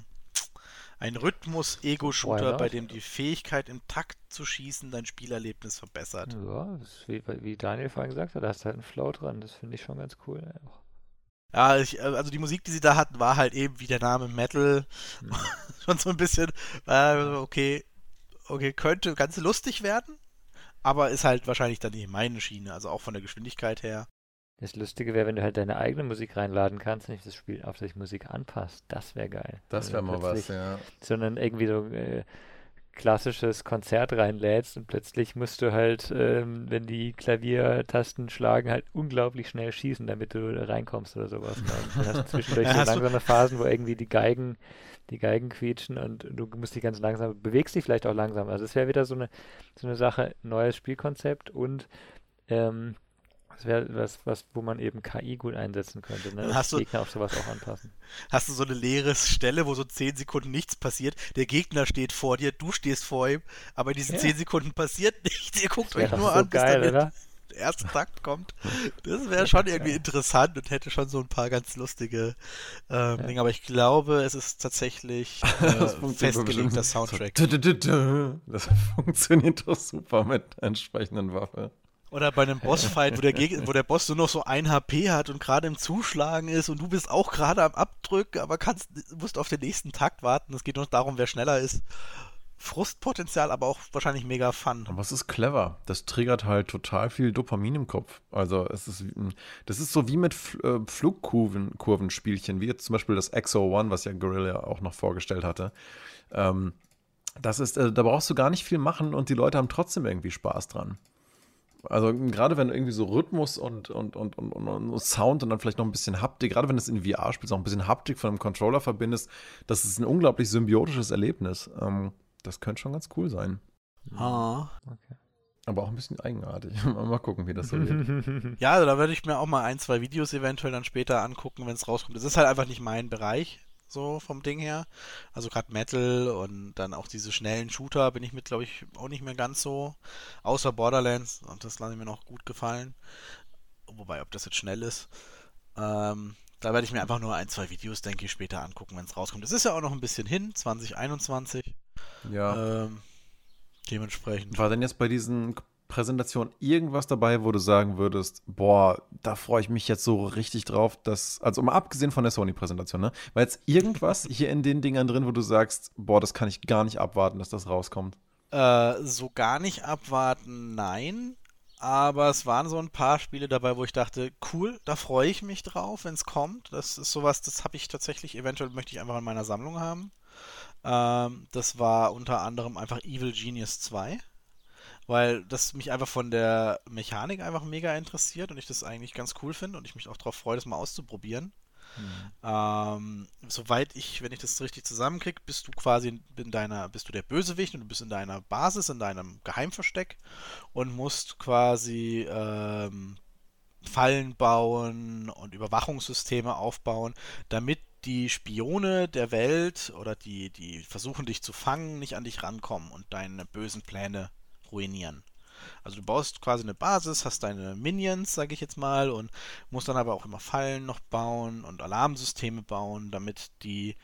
Ein Rhythmus-Ego-Shooter, bei dem die Fähigkeit im Takt zu schießen dein Spielerlebnis verbessert. Ja, wie, wie, Daniel vorhin gesagt hat, da hast du halt einen Flow dran. Das finde ich schon ganz cool. Ja, ich, also die Musik, die sie da hatten, war halt eben wie der Name Metal. Mhm. schon so ein bisschen, äh, okay, okay, könnte ganz lustig werden, aber ist halt wahrscheinlich dann nicht meine Schiene, also auch von der Geschwindigkeit her. Das Lustige wäre, wenn du halt deine eigene Musik reinladen kannst und nicht das Spiel auf sich Musik anpasst. Das wäre geil. Das wäre mal was, ja. Sondern irgendwie so äh, klassisches Konzert reinlädst und plötzlich musst du halt, ähm, wenn die Klaviertasten schlagen, halt unglaublich schnell schießen, damit du reinkommst oder sowas. dann hast du zwischendurch so langsame Phasen, wo irgendwie die Geigen, die Geigen quietschen und du musst dich ganz langsam, bewegst dich vielleicht auch langsam. Also es wäre wieder so eine, so eine Sache, neues Spielkonzept und ähm, das wäre was, was, wo man eben KI gut einsetzen könnte. Ne? Hast du, Gegner auf sowas auch anpassen. Hast du so eine leere Stelle, wo so 10 Sekunden nichts passiert? Der Gegner steht vor dir, du stehst vor ihm, aber in diesen ja. 10 Sekunden passiert nichts. Ihr guckt euch nur so an, geil, bis dann der erste Takt kommt. Das wäre schon irgendwie interessant und hätte schon so ein paar ganz lustige ähm, ja. Dinge. Aber ich glaube, es ist tatsächlich äh, festgelegter Soundtrack. Das funktioniert doch super mit entsprechenden Waffen. Oder bei einem Bossfight, wo der, wo der Boss nur noch so ein HP hat und gerade im Zuschlagen ist und du bist auch gerade am Abdrücken, aber kannst, musst auf den nächsten Takt warten. Es geht nur darum, wer schneller ist. Frustpotenzial, aber auch wahrscheinlich mega Fun. Aber es ist clever. Das triggert halt total viel Dopamin im Kopf. Also es ist, das ist so wie mit äh, Flugkurvenspielchen, wie jetzt zum Beispiel das Exo One, was ja Gorilla auch noch vorgestellt hatte. Ähm, das ist, äh, da brauchst du gar nicht viel machen und die Leute haben trotzdem irgendwie Spaß dran. Also gerade wenn du irgendwie so Rhythmus und, und, und, und, und Sound und dann vielleicht noch ein bisschen Haptik, gerade wenn du es in VR spielst, auch ein bisschen Haptik von einem Controller verbindest, das ist ein unglaublich symbiotisches Erlebnis. Ähm, das könnte schon ganz cool sein. Ah. Okay. Aber auch ein bisschen eigenartig. mal gucken, wie das so wird. ja, also da würde ich mir auch mal ein, zwei Videos eventuell dann später angucken, wenn es rauskommt. Das ist halt einfach nicht mein Bereich so vom Ding her. Also gerade Metal und dann auch diese schnellen Shooter bin ich mit, glaube ich, auch nicht mehr ganz so. Außer Borderlands, und das lasse ich mir noch gut gefallen. Wobei, ob das jetzt schnell ist. Ähm, da werde ich mir einfach nur ein, zwei Videos, denke ich, später angucken, wenn es rauskommt. Es ist ja auch noch ein bisschen hin, 2021. Ja. Ähm, dementsprechend. War denn jetzt bei diesen Präsentation irgendwas dabei, wo du sagen würdest, boah, da freue ich mich jetzt so richtig drauf, dass, also mal abgesehen von der Sony-Präsentation, ne? War jetzt irgendwas hier in den Dingern drin, wo du sagst, boah, das kann ich gar nicht abwarten, dass das rauskommt? Äh, so gar nicht abwarten, nein. Aber es waren so ein paar Spiele dabei, wo ich dachte, cool, da freue ich mich drauf, wenn es kommt. Das ist sowas, das habe ich tatsächlich, eventuell möchte ich einfach in meiner Sammlung haben. Ähm, das war unter anderem einfach Evil Genius 2 weil das mich einfach von der Mechanik einfach mega interessiert und ich das eigentlich ganz cool finde und ich mich auch darauf freue, das mal auszuprobieren. Mhm. Ähm, soweit ich, wenn ich das richtig zusammenkriege, bist du quasi in deiner, bist du der Bösewicht und du bist in deiner Basis, in deinem Geheimversteck und musst quasi ähm, Fallen bauen und Überwachungssysteme aufbauen, damit die Spione der Welt oder die, die versuchen dich zu fangen, nicht an dich rankommen und deine bösen Pläne ruinieren. Also du baust quasi eine Basis, hast deine Minions, sage ich jetzt mal, und musst dann aber auch immer Fallen noch bauen und Alarmsysteme bauen, damit die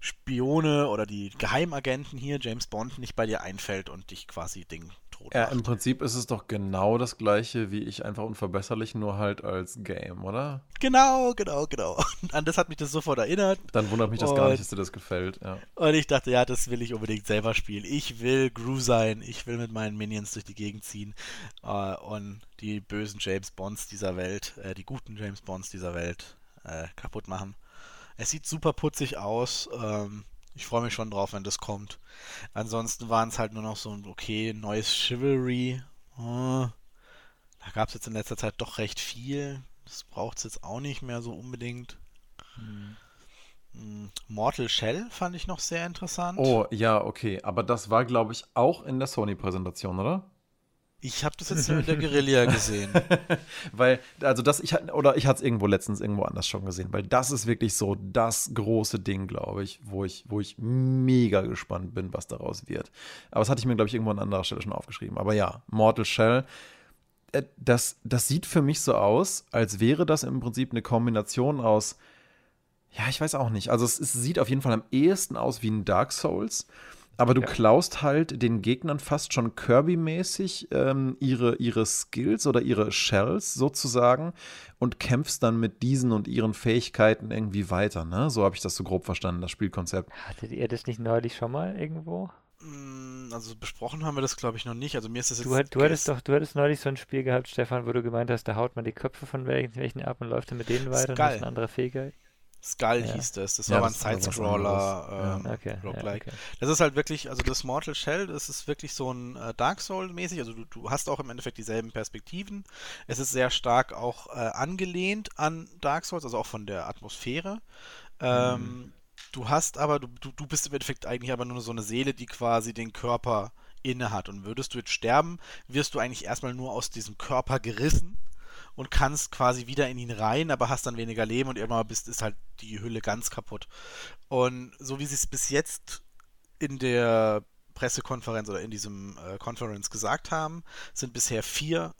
Spione oder die Geheimagenten hier, James Bond, nicht bei dir einfällt und dich quasi Ding tot Ja, macht. im Prinzip ist es doch genau das gleiche wie ich einfach unverbesserlich, nur halt als Game, oder? Genau, genau, genau. An das hat mich das sofort erinnert. Dann wundert mich das und, gar nicht, dass dir das gefällt, ja. Und ich dachte, ja, das will ich unbedingt selber spielen. Ich will Gru sein, ich will mit meinen Minions durch die Gegend ziehen äh, und die bösen James Bonds dieser Welt, äh, die guten James Bonds dieser Welt äh, kaputt machen. Es sieht super putzig aus. Ähm, ich freue mich schon drauf, wenn das kommt. Ansonsten waren es halt nur noch so ein okay, neues Chivalry. Oh, da gab es jetzt in letzter Zeit doch recht viel. Das braucht es jetzt auch nicht mehr so unbedingt. Hm. Mortal Shell fand ich noch sehr interessant. Oh, ja, okay. Aber das war, glaube ich, auch in der Sony-Präsentation, oder? Ich habe das jetzt nur in der Guerilla gesehen. weil, also das, ich oder ich hatte es irgendwo letztens irgendwo anders schon gesehen, weil das ist wirklich so das große Ding, glaube ich, wo ich, wo ich mega gespannt bin, was daraus wird. Aber das hatte ich mir, glaube ich, irgendwo an anderer Stelle schon aufgeschrieben. Aber ja, Mortal Shell, äh, das, das sieht für mich so aus, als wäre das im Prinzip eine Kombination aus Ja, ich weiß auch nicht. Also es, es sieht auf jeden Fall am ehesten aus wie ein Dark Souls. Aber du ja. klaust halt den Gegnern fast schon Kirby-mäßig ähm, ihre, ihre Skills oder ihre Shells sozusagen und kämpfst dann mit diesen und ihren Fähigkeiten irgendwie weiter. Ne? So habe ich das so grob verstanden, das Spielkonzept. Hattet ihr das nicht neulich schon mal irgendwo? Mm, also besprochen haben wir das, glaube ich, noch nicht. Also mir ist das jetzt. Du, du hattest doch, du hattest neulich so ein Spiel gehabt, Stefan, wo du gemeint hast, da haut man die Köpfe von welchen ab und läuft dann mit denen weiter Skull. und ist eine andere Fähigkeit. Skull ja. hieß das. Das ja, war aber ein Sidescroller ähm, okay, Roguelike. Ja, okay. Das ist halt wirklich, also das Mortal Shell, das ist wirklich so ein äh, Dark Soul-mäßig. Also du, du, hast auch im Endeffekt dieselben Perspektiven. Es ist sehr stark auch äh, angelehnt an Dark Souls, also auch von der Atmosphäre. Ähm, mhm. Du hast aber, du, du bist im Endeffekt eigentlich aber nur so eine Seele, die quasi den Körper inne hat. Und würdest du jetzt sterben, wirst du eigentlich erstmal nur aus diesem Körper gerissen und kannst quasi wieder in ihn rein, aber hast dann weniger Leben und irgendwann bist, ist halt die Hülle ganz kaputt. Und so wie sie es bis jetzt in der Pressekonferenz oder in diesem äh, Conference gesagt haben, sind bisher vier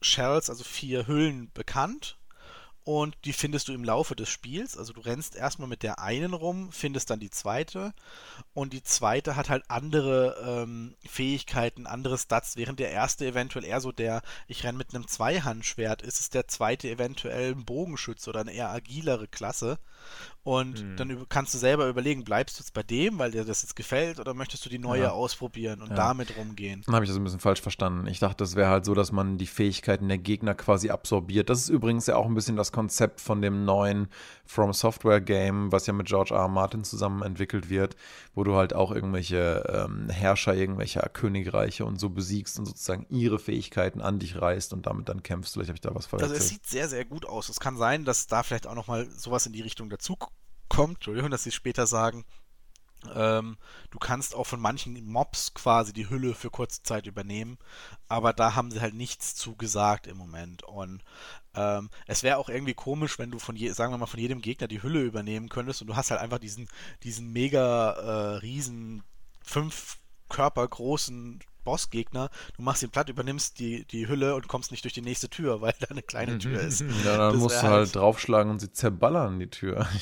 Shells, also vier Hüllen bekannt und die findest du im Laufe des Spiels. Also du rennst erstmal mit der einen rum, findest dann die zweite und die zweite hat halt andere ähm, Fähigkeiten, andere Stats, während der erste eventuell eher so der, ich renne mit einem Zweihandschwert, ist es der zweite eventuell ein Bogenschütze oder eine eher agilere Klasse und mhm. dann kannst du selber überlegen, bleibst du jetzt bei dem, weil dir das jetzt gefällt, oder möchtest du die neue ja. ausprobieren und ja. damit rumgehen? Dann habe ich das ein bisschen falsch verstanden. Ich dachte, das wäre halt so, dass man die Fähigkeiten der Gegner quasi absorbiert. Das ist übrigens ja auch ein bisschen das Konzept von dem neuen From Software Game, was ja mit George R. R. Martin zusammen entwickelt wird, wo du halt auch irgendwelche ähm, Herrscher, irgendwelche Königreiche und so besiegst und sozusagen ihre Fähigkeiten an dich reißt und damit dann kämpfst. Vielleicht habe ich da was falsch Also es sieht sehr, sehr gut aus. Es kann sein, dass da vielleicht auch nochmal sowas in die Richtung dazu kommt, Entschuldigung, dass sie später sagen, ähm, du kannst auch von manchen Mobs quasi die Hülle für kurze Zeit übernehmen, aber da haben sie halt nichts zu gesagt im Moment. Und ähm, es wäre auch irgendwie komisch, wenn du von je, sagen wir mal von jedem Gegner die Hülle übernehmen könntest und du hast halt einfach diesen, diesen mega äh, riesen fünf Körper großen Bossgegner, du machst ihn platt, übernimmst die, die Hülle und kommst nicht durch die nächste Tür, weil da eine kleine Tür ist. Ja, dann das musst du halt, halt draufschlagen und sie zerballern, die Tür.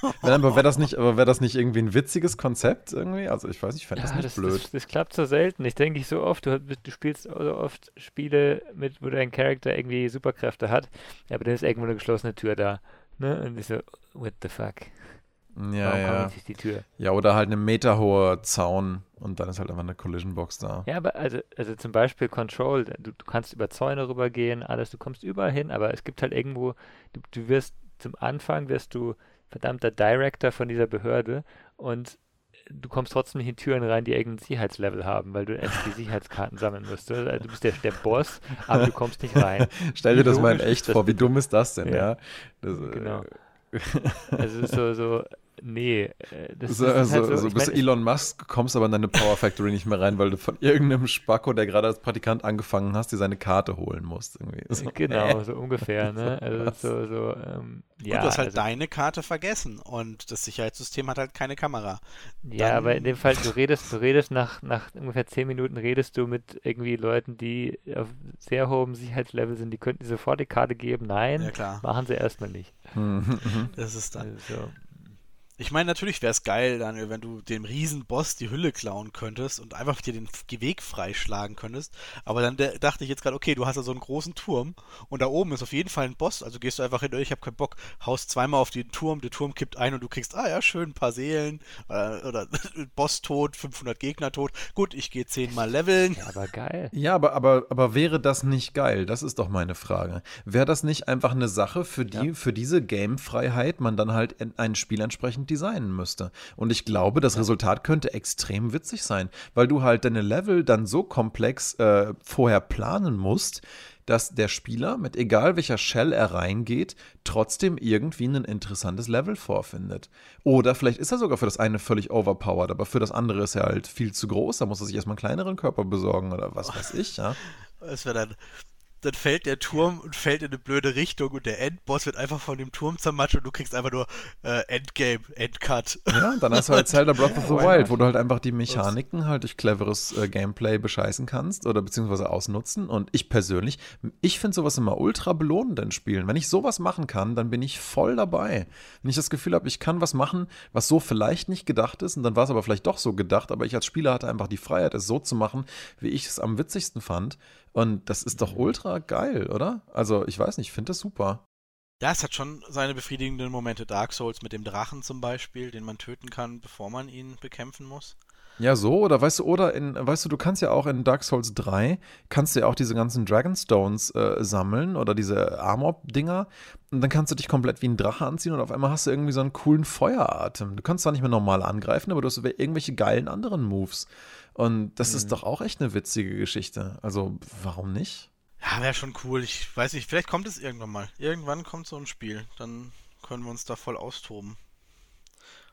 Ich meine, aber wäre das, nicht, wär das nicht irgendwie ein witziges Konzept irgendwie? Also ich weiß, ich fände ja, das nicht das, blöd. Das, das, klappt so selten. Ich denke ich so oft, du, du spielst so oft Spiele, mit, wo dein Charakter irgendwie Superkräfte hat, aber dann ist irgendwo eine geschlossene Tür da. Ne? Und ich so, what the fuck? Ja, Warum ja. die Tür? Ja, oder halt ein meterhoher Zaun und dann ist halt einfach eine Collision Box da. Ja, aber also, also zum Beispiel Control, du, du kannst über Zäune rübergehen, alles, du kommst überall hin, aber es gibt halt irgendwo, du, du wirst zum Anfang wirst du verdammter Director von dieser Behörde und du kommst trotzdem nicht in Türen rein, die irgendein Sicherheitslevel haben, weil du erst die Sicherheitskarten sammeln musst. Also du bist der, der Boss, aber du kommst nicht rein. Stell dir das mal in echt vor, wie dumm ist das denn, ja? ja? Das, genau. Äh, also so, so Nee, äh, das so, ist halt so, so, so bist mein, Elon Musk, kommst aber in deine Power Factory nicht mehr rein, weil du von irgendeinem Spacko, der gerade als Praktikant angefangen hast, dir seine Karte holen musst. Irgendwie. So, genau, so ungefähr. Ne? Also so, so, ähm, ja, Gut, du hast halt also, deine Karte vergessen und das Sicherheitssystem hat halt keine Kamera. Ja, Dann, aber in dem Fall, du redest, du redest nach, nach ungefähr zehn Minuten redest du mit irgendwie Leuten, die auf sehr hohem Sicherheitslevel sind, die könnten dir sofort die Karte geben. Nein, ja, machen sie erstmal nicht. das ist dann. Also, ich meine, natürlich wäre es geil, Daniel, wenn du dem Riesenboss die Hülle klauen könntest und einfach dir den Weg freischlagen könntest. Aber dann dachte ich jetzt gerade, okay, du hast da so einen großen Turm und da oben ist auf jeden Fall ein Boss. Also gehst du einfach hin, ich habe keinen Bock, haust zweimal auf den Turm, der Turm kippt ein und du kriegst, ah ja, schön, ein paar Seelen oder, oder Boss tot, 500 Gegner tot. Gut, ich gehe zehnmal leveln. Ja, aber geil. Ja, aber, aber, aber wäre das nicht geil? Das ist doch meine Frage. Wäre das nicht einfach eine Sache, für die, ja. für diese Gamefreiheit man dann halt ein Spiel entsprechend designen müsste. Und ich glaube, das Resultat könnte extrem witzig sein, weil du halt deine Level dann so komplex äh, vorher planen musst, dass der Spieler mit egal welcher Shell er reingeht, trotzdem irgendwie ein interessantes Level vorfindet. Oder vielleicht ist er sogar für das eine völlig overpowered, aber für das andere ist er halt viel zu groß, da muss er sich erstmal einen kleineren Körper besorgen oder was weiß ich, ja. Es wäre dann dann fällt der Turm und fällt in eine blöde Richtung und der Endboss wird einfach von dem Turm zermatscht und du kriegst einfach nur äh, Endgame, Endcut. Ja, dann hast du halt Zelda Breath of the Wild, wo du halt einfach die Mechaniken halt durch cleveres äh, Gameplay bescheißen kannst oder beziehungsweise ausnutzen. Und ich persönlich, ich finde sowas immer ultra belohnend in Spielen. Wenn ich sowas machen kann, dann bin ich voll dabei. Wenn ich das Gefühl habe, ich kann was machen, was so vielleicht nicht gedacht ist und dann war es aber vielleicht doch so gedacht, aber ich als Spieler hatte einfach die Freiheit, es so zu machen, wie ich es am witzigsten fand. Und das ist doch ultra geil, oder? Also, ich weiß nicht, ich finde das super. Ja, es hat schon seine befriedigenden Momente. Dark Souls mit dem Drachen zum Beispiel, den man töten kann, bevor man ihn bekämpfen muss. Ja, so, oder weißt du, oder in, weißt du, du kannst ja auch in Dark Souls 3, kannst du ja auch diese ganzen Dragonstones äh, sammeln oder diese Armor-Dinger und dann kannst du dich komplett wie ein Drache anziehen und auf einmal hast du irgendwie so einen coolen Feueratem. Du kannst zwar nicht mehr normal angreifen, aber du hast irgendwelche geilen anderen Moves. Und das mhm. ist doch auch echt eine witzige Geschichte. Also, warum nicht? Ja, wäre schon cool. Ich weiß nicht, vielleicht kommt es irgendwann mal. Irgendwann kommt so ein Spiel. Dann können wir uns da voll austoben.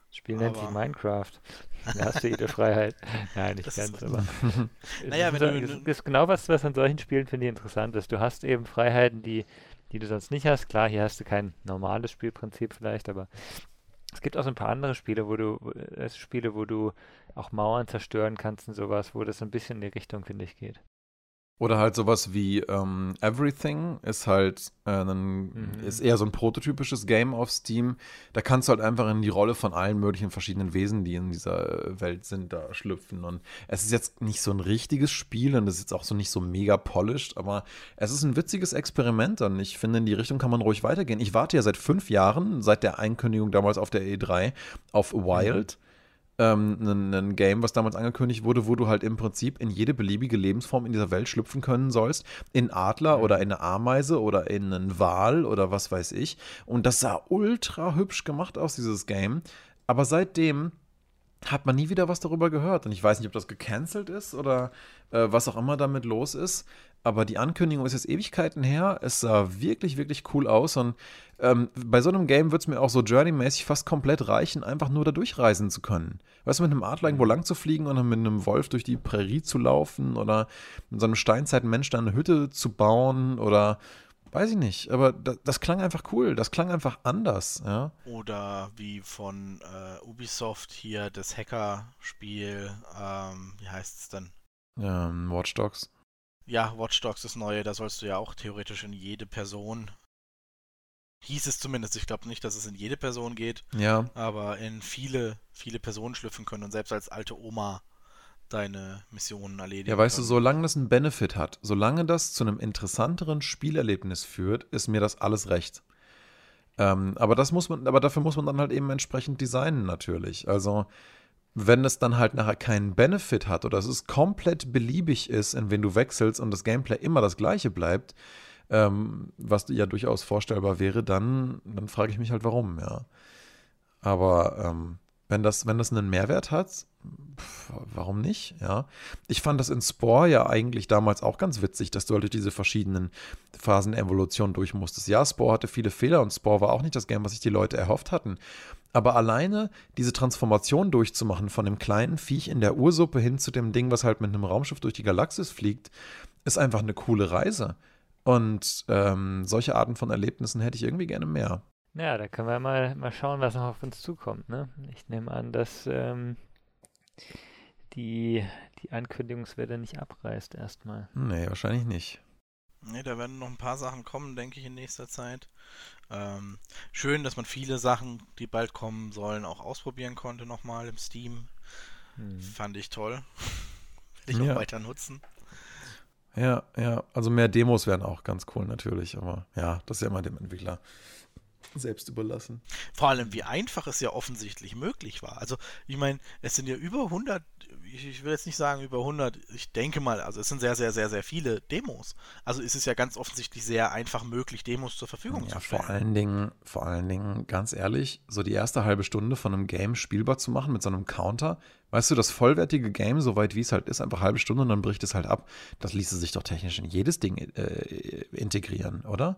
Das Spiel nennt sich Minecraft. Da hast du jede Freiheit. Nein, nicht das ganz, aber. naja, wenn du, das ist genau was, was an solchen Spielen finde ich interessant ist. Du hast eben Freiheiten, die, die du sonst nicht hast. Klar, hier hast du kein normales Spielprinzip vielleicht, aber es gibt auch so ein paar andere Spiele, wo du, äh, Spiele, wo du auch Mauern zerstören kannst und sowas, wo das ein bisschen in die Richtung, finde ich, geht. Oder halt sowas wie ähm, Everything ist halt äh, ein, mhm. ist eher so ein prototypisches Game auf Steam. Da kannst du halt einfach in die Rolle von allen möglichen verschiedenen Wesen, die in dieser Welt sind, da schlüpfen. Und es ist jetzt nicht so ein richtiges Spiel und es ist jetzt auch so nicht so mega polished, aber es ist ein witziges Experiment und ich finde, in die Richtung kann man ruhig weitergehen. Ich warte ja seit fünf Jahren, seit der Einkündigung damals auf der E3, auf Wild. Mhm ähm, ein, ein, Game, was damals angekündigt wurde, wo du halt im Prinzip in jede beliebige Lebensform in dieser Welt schlüpfen können sollst. In Adler oder in eine Ameise oder in einen Wal oder was weiß ich. Und das sah ultra hübsch gemacht aus, dieses Game. Aber seitdem hat man nie wieder was darüber gehört. Und ich weiß nicht, ob das gecancelt ist oder äh, was auch immer damit los ist. Aber die Ankündigung ist jetzt Ewigkeiten her. Es sah wirklich, wirklich cool aus. Und ähm, bei so einem Game wird es mir auch so journeymäßig fast komplett reichen, einfach nur da durchreisen zu können. Weißt du, mit einem Adler irgendwo lang zu fliegen oder mit einem Wolf durch die Prärie zu laufen oder mit so einem Steinzeitmensch da eine Hütte zu bauen oder weiß ich nicht. Aber das, das klang einfach cool. Das klang einfach anders. Ja? Oder wie von äh, Ubisoft hier das Hacker-Spiel. Ähm, wie heißt es denn? Ähm, Watch Dogs. Ja, Watch Dogs, das neue, da sollst du ja auch theoretisch in jede Person. Hieß es zumindest. Ich glaube nicht, dass es in jede Person geht. Ja. Aber in viele, viele Personen schlüpfen können und selbst als alte Oma deine Missionen erledigen. Ja, weißt können. du, solange das einen Benefit hat, solange das zu einem interessanteren Spielerlebnis führt, ist mir das alles recht. Ähm, aber das muss man, aber dafür muss man dann halt eben entsprechend designen natürlich. Also wenn es dann halt nachher keinen Benefit hat oder es komplett beliebig ist, in wen du wechselst und das Gameplay immer das gleiche bleibt, ähm, was ja durchaus vorstellbar wäre, dann, dann frage ich mich halt, warum, ja. Aber ähm, wenn, das, wenn das einen Mehrwert hat, warum nicht, ja. Ich fand das in Spore ja eigentlich damals auch ganz witzig, dass du halt durch diese verschiedenen Phasen der Evolution durch musstest. Ja, Spore hatte viele Fehler und Spore war auch nicht das Game, was sich die Leute erhofft hatten. Aber alleine diese Transformation durchzumachen von dem kleinen Viech in der Ursuppe hin zu dem Ding, was halt mit einem Raumschiff durch die Galaxis fliegt, ist einfach eine coole Reise. Und ähm, solche Arten von Erlebnissen hätte ich irgendwie gerne mehr. Ja, da können wir mal, mal schauen, was noch auf uns zukommt. Ne? Ich nehme an, dass ähm, die, die Ankündigungswelle nicht abreißt erstmal. Nee, wahrscheinlich nicht. Nee, da werden noch ein paar Sachen kommen, denke ich, in nächster Zeit. Ähm, schön, dass man viele Sachen, die bald kommen sollen, auch ausprobieren konnte nochmal im Steam. Hm. Fand ich toll. Werde ich ja. auch weiter nutzen. Ja, ja, also mehr Demos wären auch ganz cool natürlich, aber ja, das ist ja immer dem Entwickler selbst überlassen. Vor allem, wie einfach es ja offensichtlich möglich war. Also, ich meine, es sind ja über 100 ich, ich will jetzt nicht sagen über 100, ich denke mal, also es sind sehr, sehr, sehr, sehr viele Demos. Also ist es ja ganz offensichtlich sehr einfach möglich, Demos zur Verfügung ja, zu stellen. Vor allen Dingen, vor allen Dingen, ganz ehrlich, so die erste halbe Stunde von einem Game spielbar zu machen mit so einem Counter, weißt du, das vollwertige Game, soweit wie es halt ist, einfach halbe Stunde und dann bricht es halt ab, das ließe sich doch technisch in jedes Ding äh, integrieren, oder?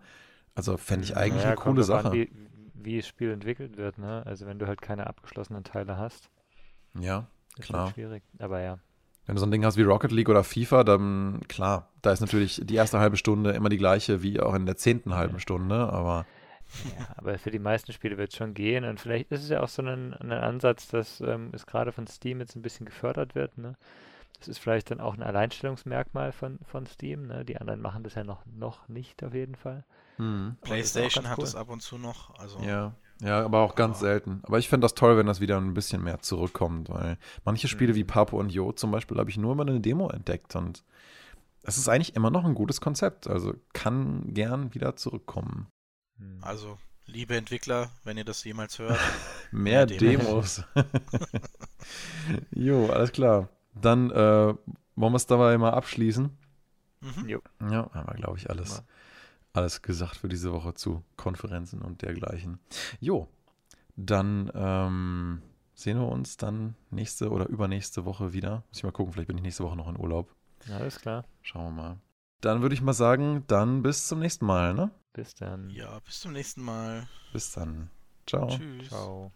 Also fände ich eigentlich ja, eine coole Sache. An, wie, wie das Spiel entwickelt wird, ne? Also wenn du halt keine abgeschlossenen Teile hast. Ja. Ist Klar. schwierig, aber ja. Wenn du so ein Ding hast wie Rocket League oder FIFA, dann klar, da ist natürlich die erste halbe Stunde immer die gleiche wie auch in der zehnten halben Stunde, aber. Ja, aber für die meisten Spiele wird es schon gehen und vielleicht ist es ja auch so ein, ein Ansatz, dass ähm, es gerade von Steam jetzt ein bisschen gefördert wird. Ne? Das ist vielleicht dann auch ein Alleinstellungsmerkmal von, von Steam. Ne? Die anderen machen das ja noch, noch nicht auf jeden Fall. Hm. PlayStation hat cool. das ab und zu noch. Also ja. Ja, aber auch ganz ja. selten. Aber ich finde das toll, wenn das wieder ein bisschen mehr zurückkommt, weil manche Spiele mhm. wie Papo und Jo zum Beispiel habe ich nur über eine Demo entdeckt und es ist eigentlich immer noch ein gutes Konzept. Also kann gern wieder zurückkommen. Hm. Also, liebe Entwickler, wenn ihr das jemals hört. mehr, mehr Demos. jo, alles klar. Dann äh, wollen wir es dabei mal abschließen. Mhm. Jo. Ja, haben wir, glaube ich, alles. Ja alles gesagt für diese Woche zu Konferenzen und dergleichen. Jo, dann ähm, sehen wir uns dann nächste oder übernächste Woche wieder. Muss ich mal gucken, vielleicht bin ich nächste Woche noch in Urlaub. Alles klar. Schauen wir mal. Dann würde ich mal sagen, dann bis zum nächsten Mal, ne? Bis dann. Ja, bis zum nächsten Mal. Bis dann. Ciao. Tschüss. Ciao.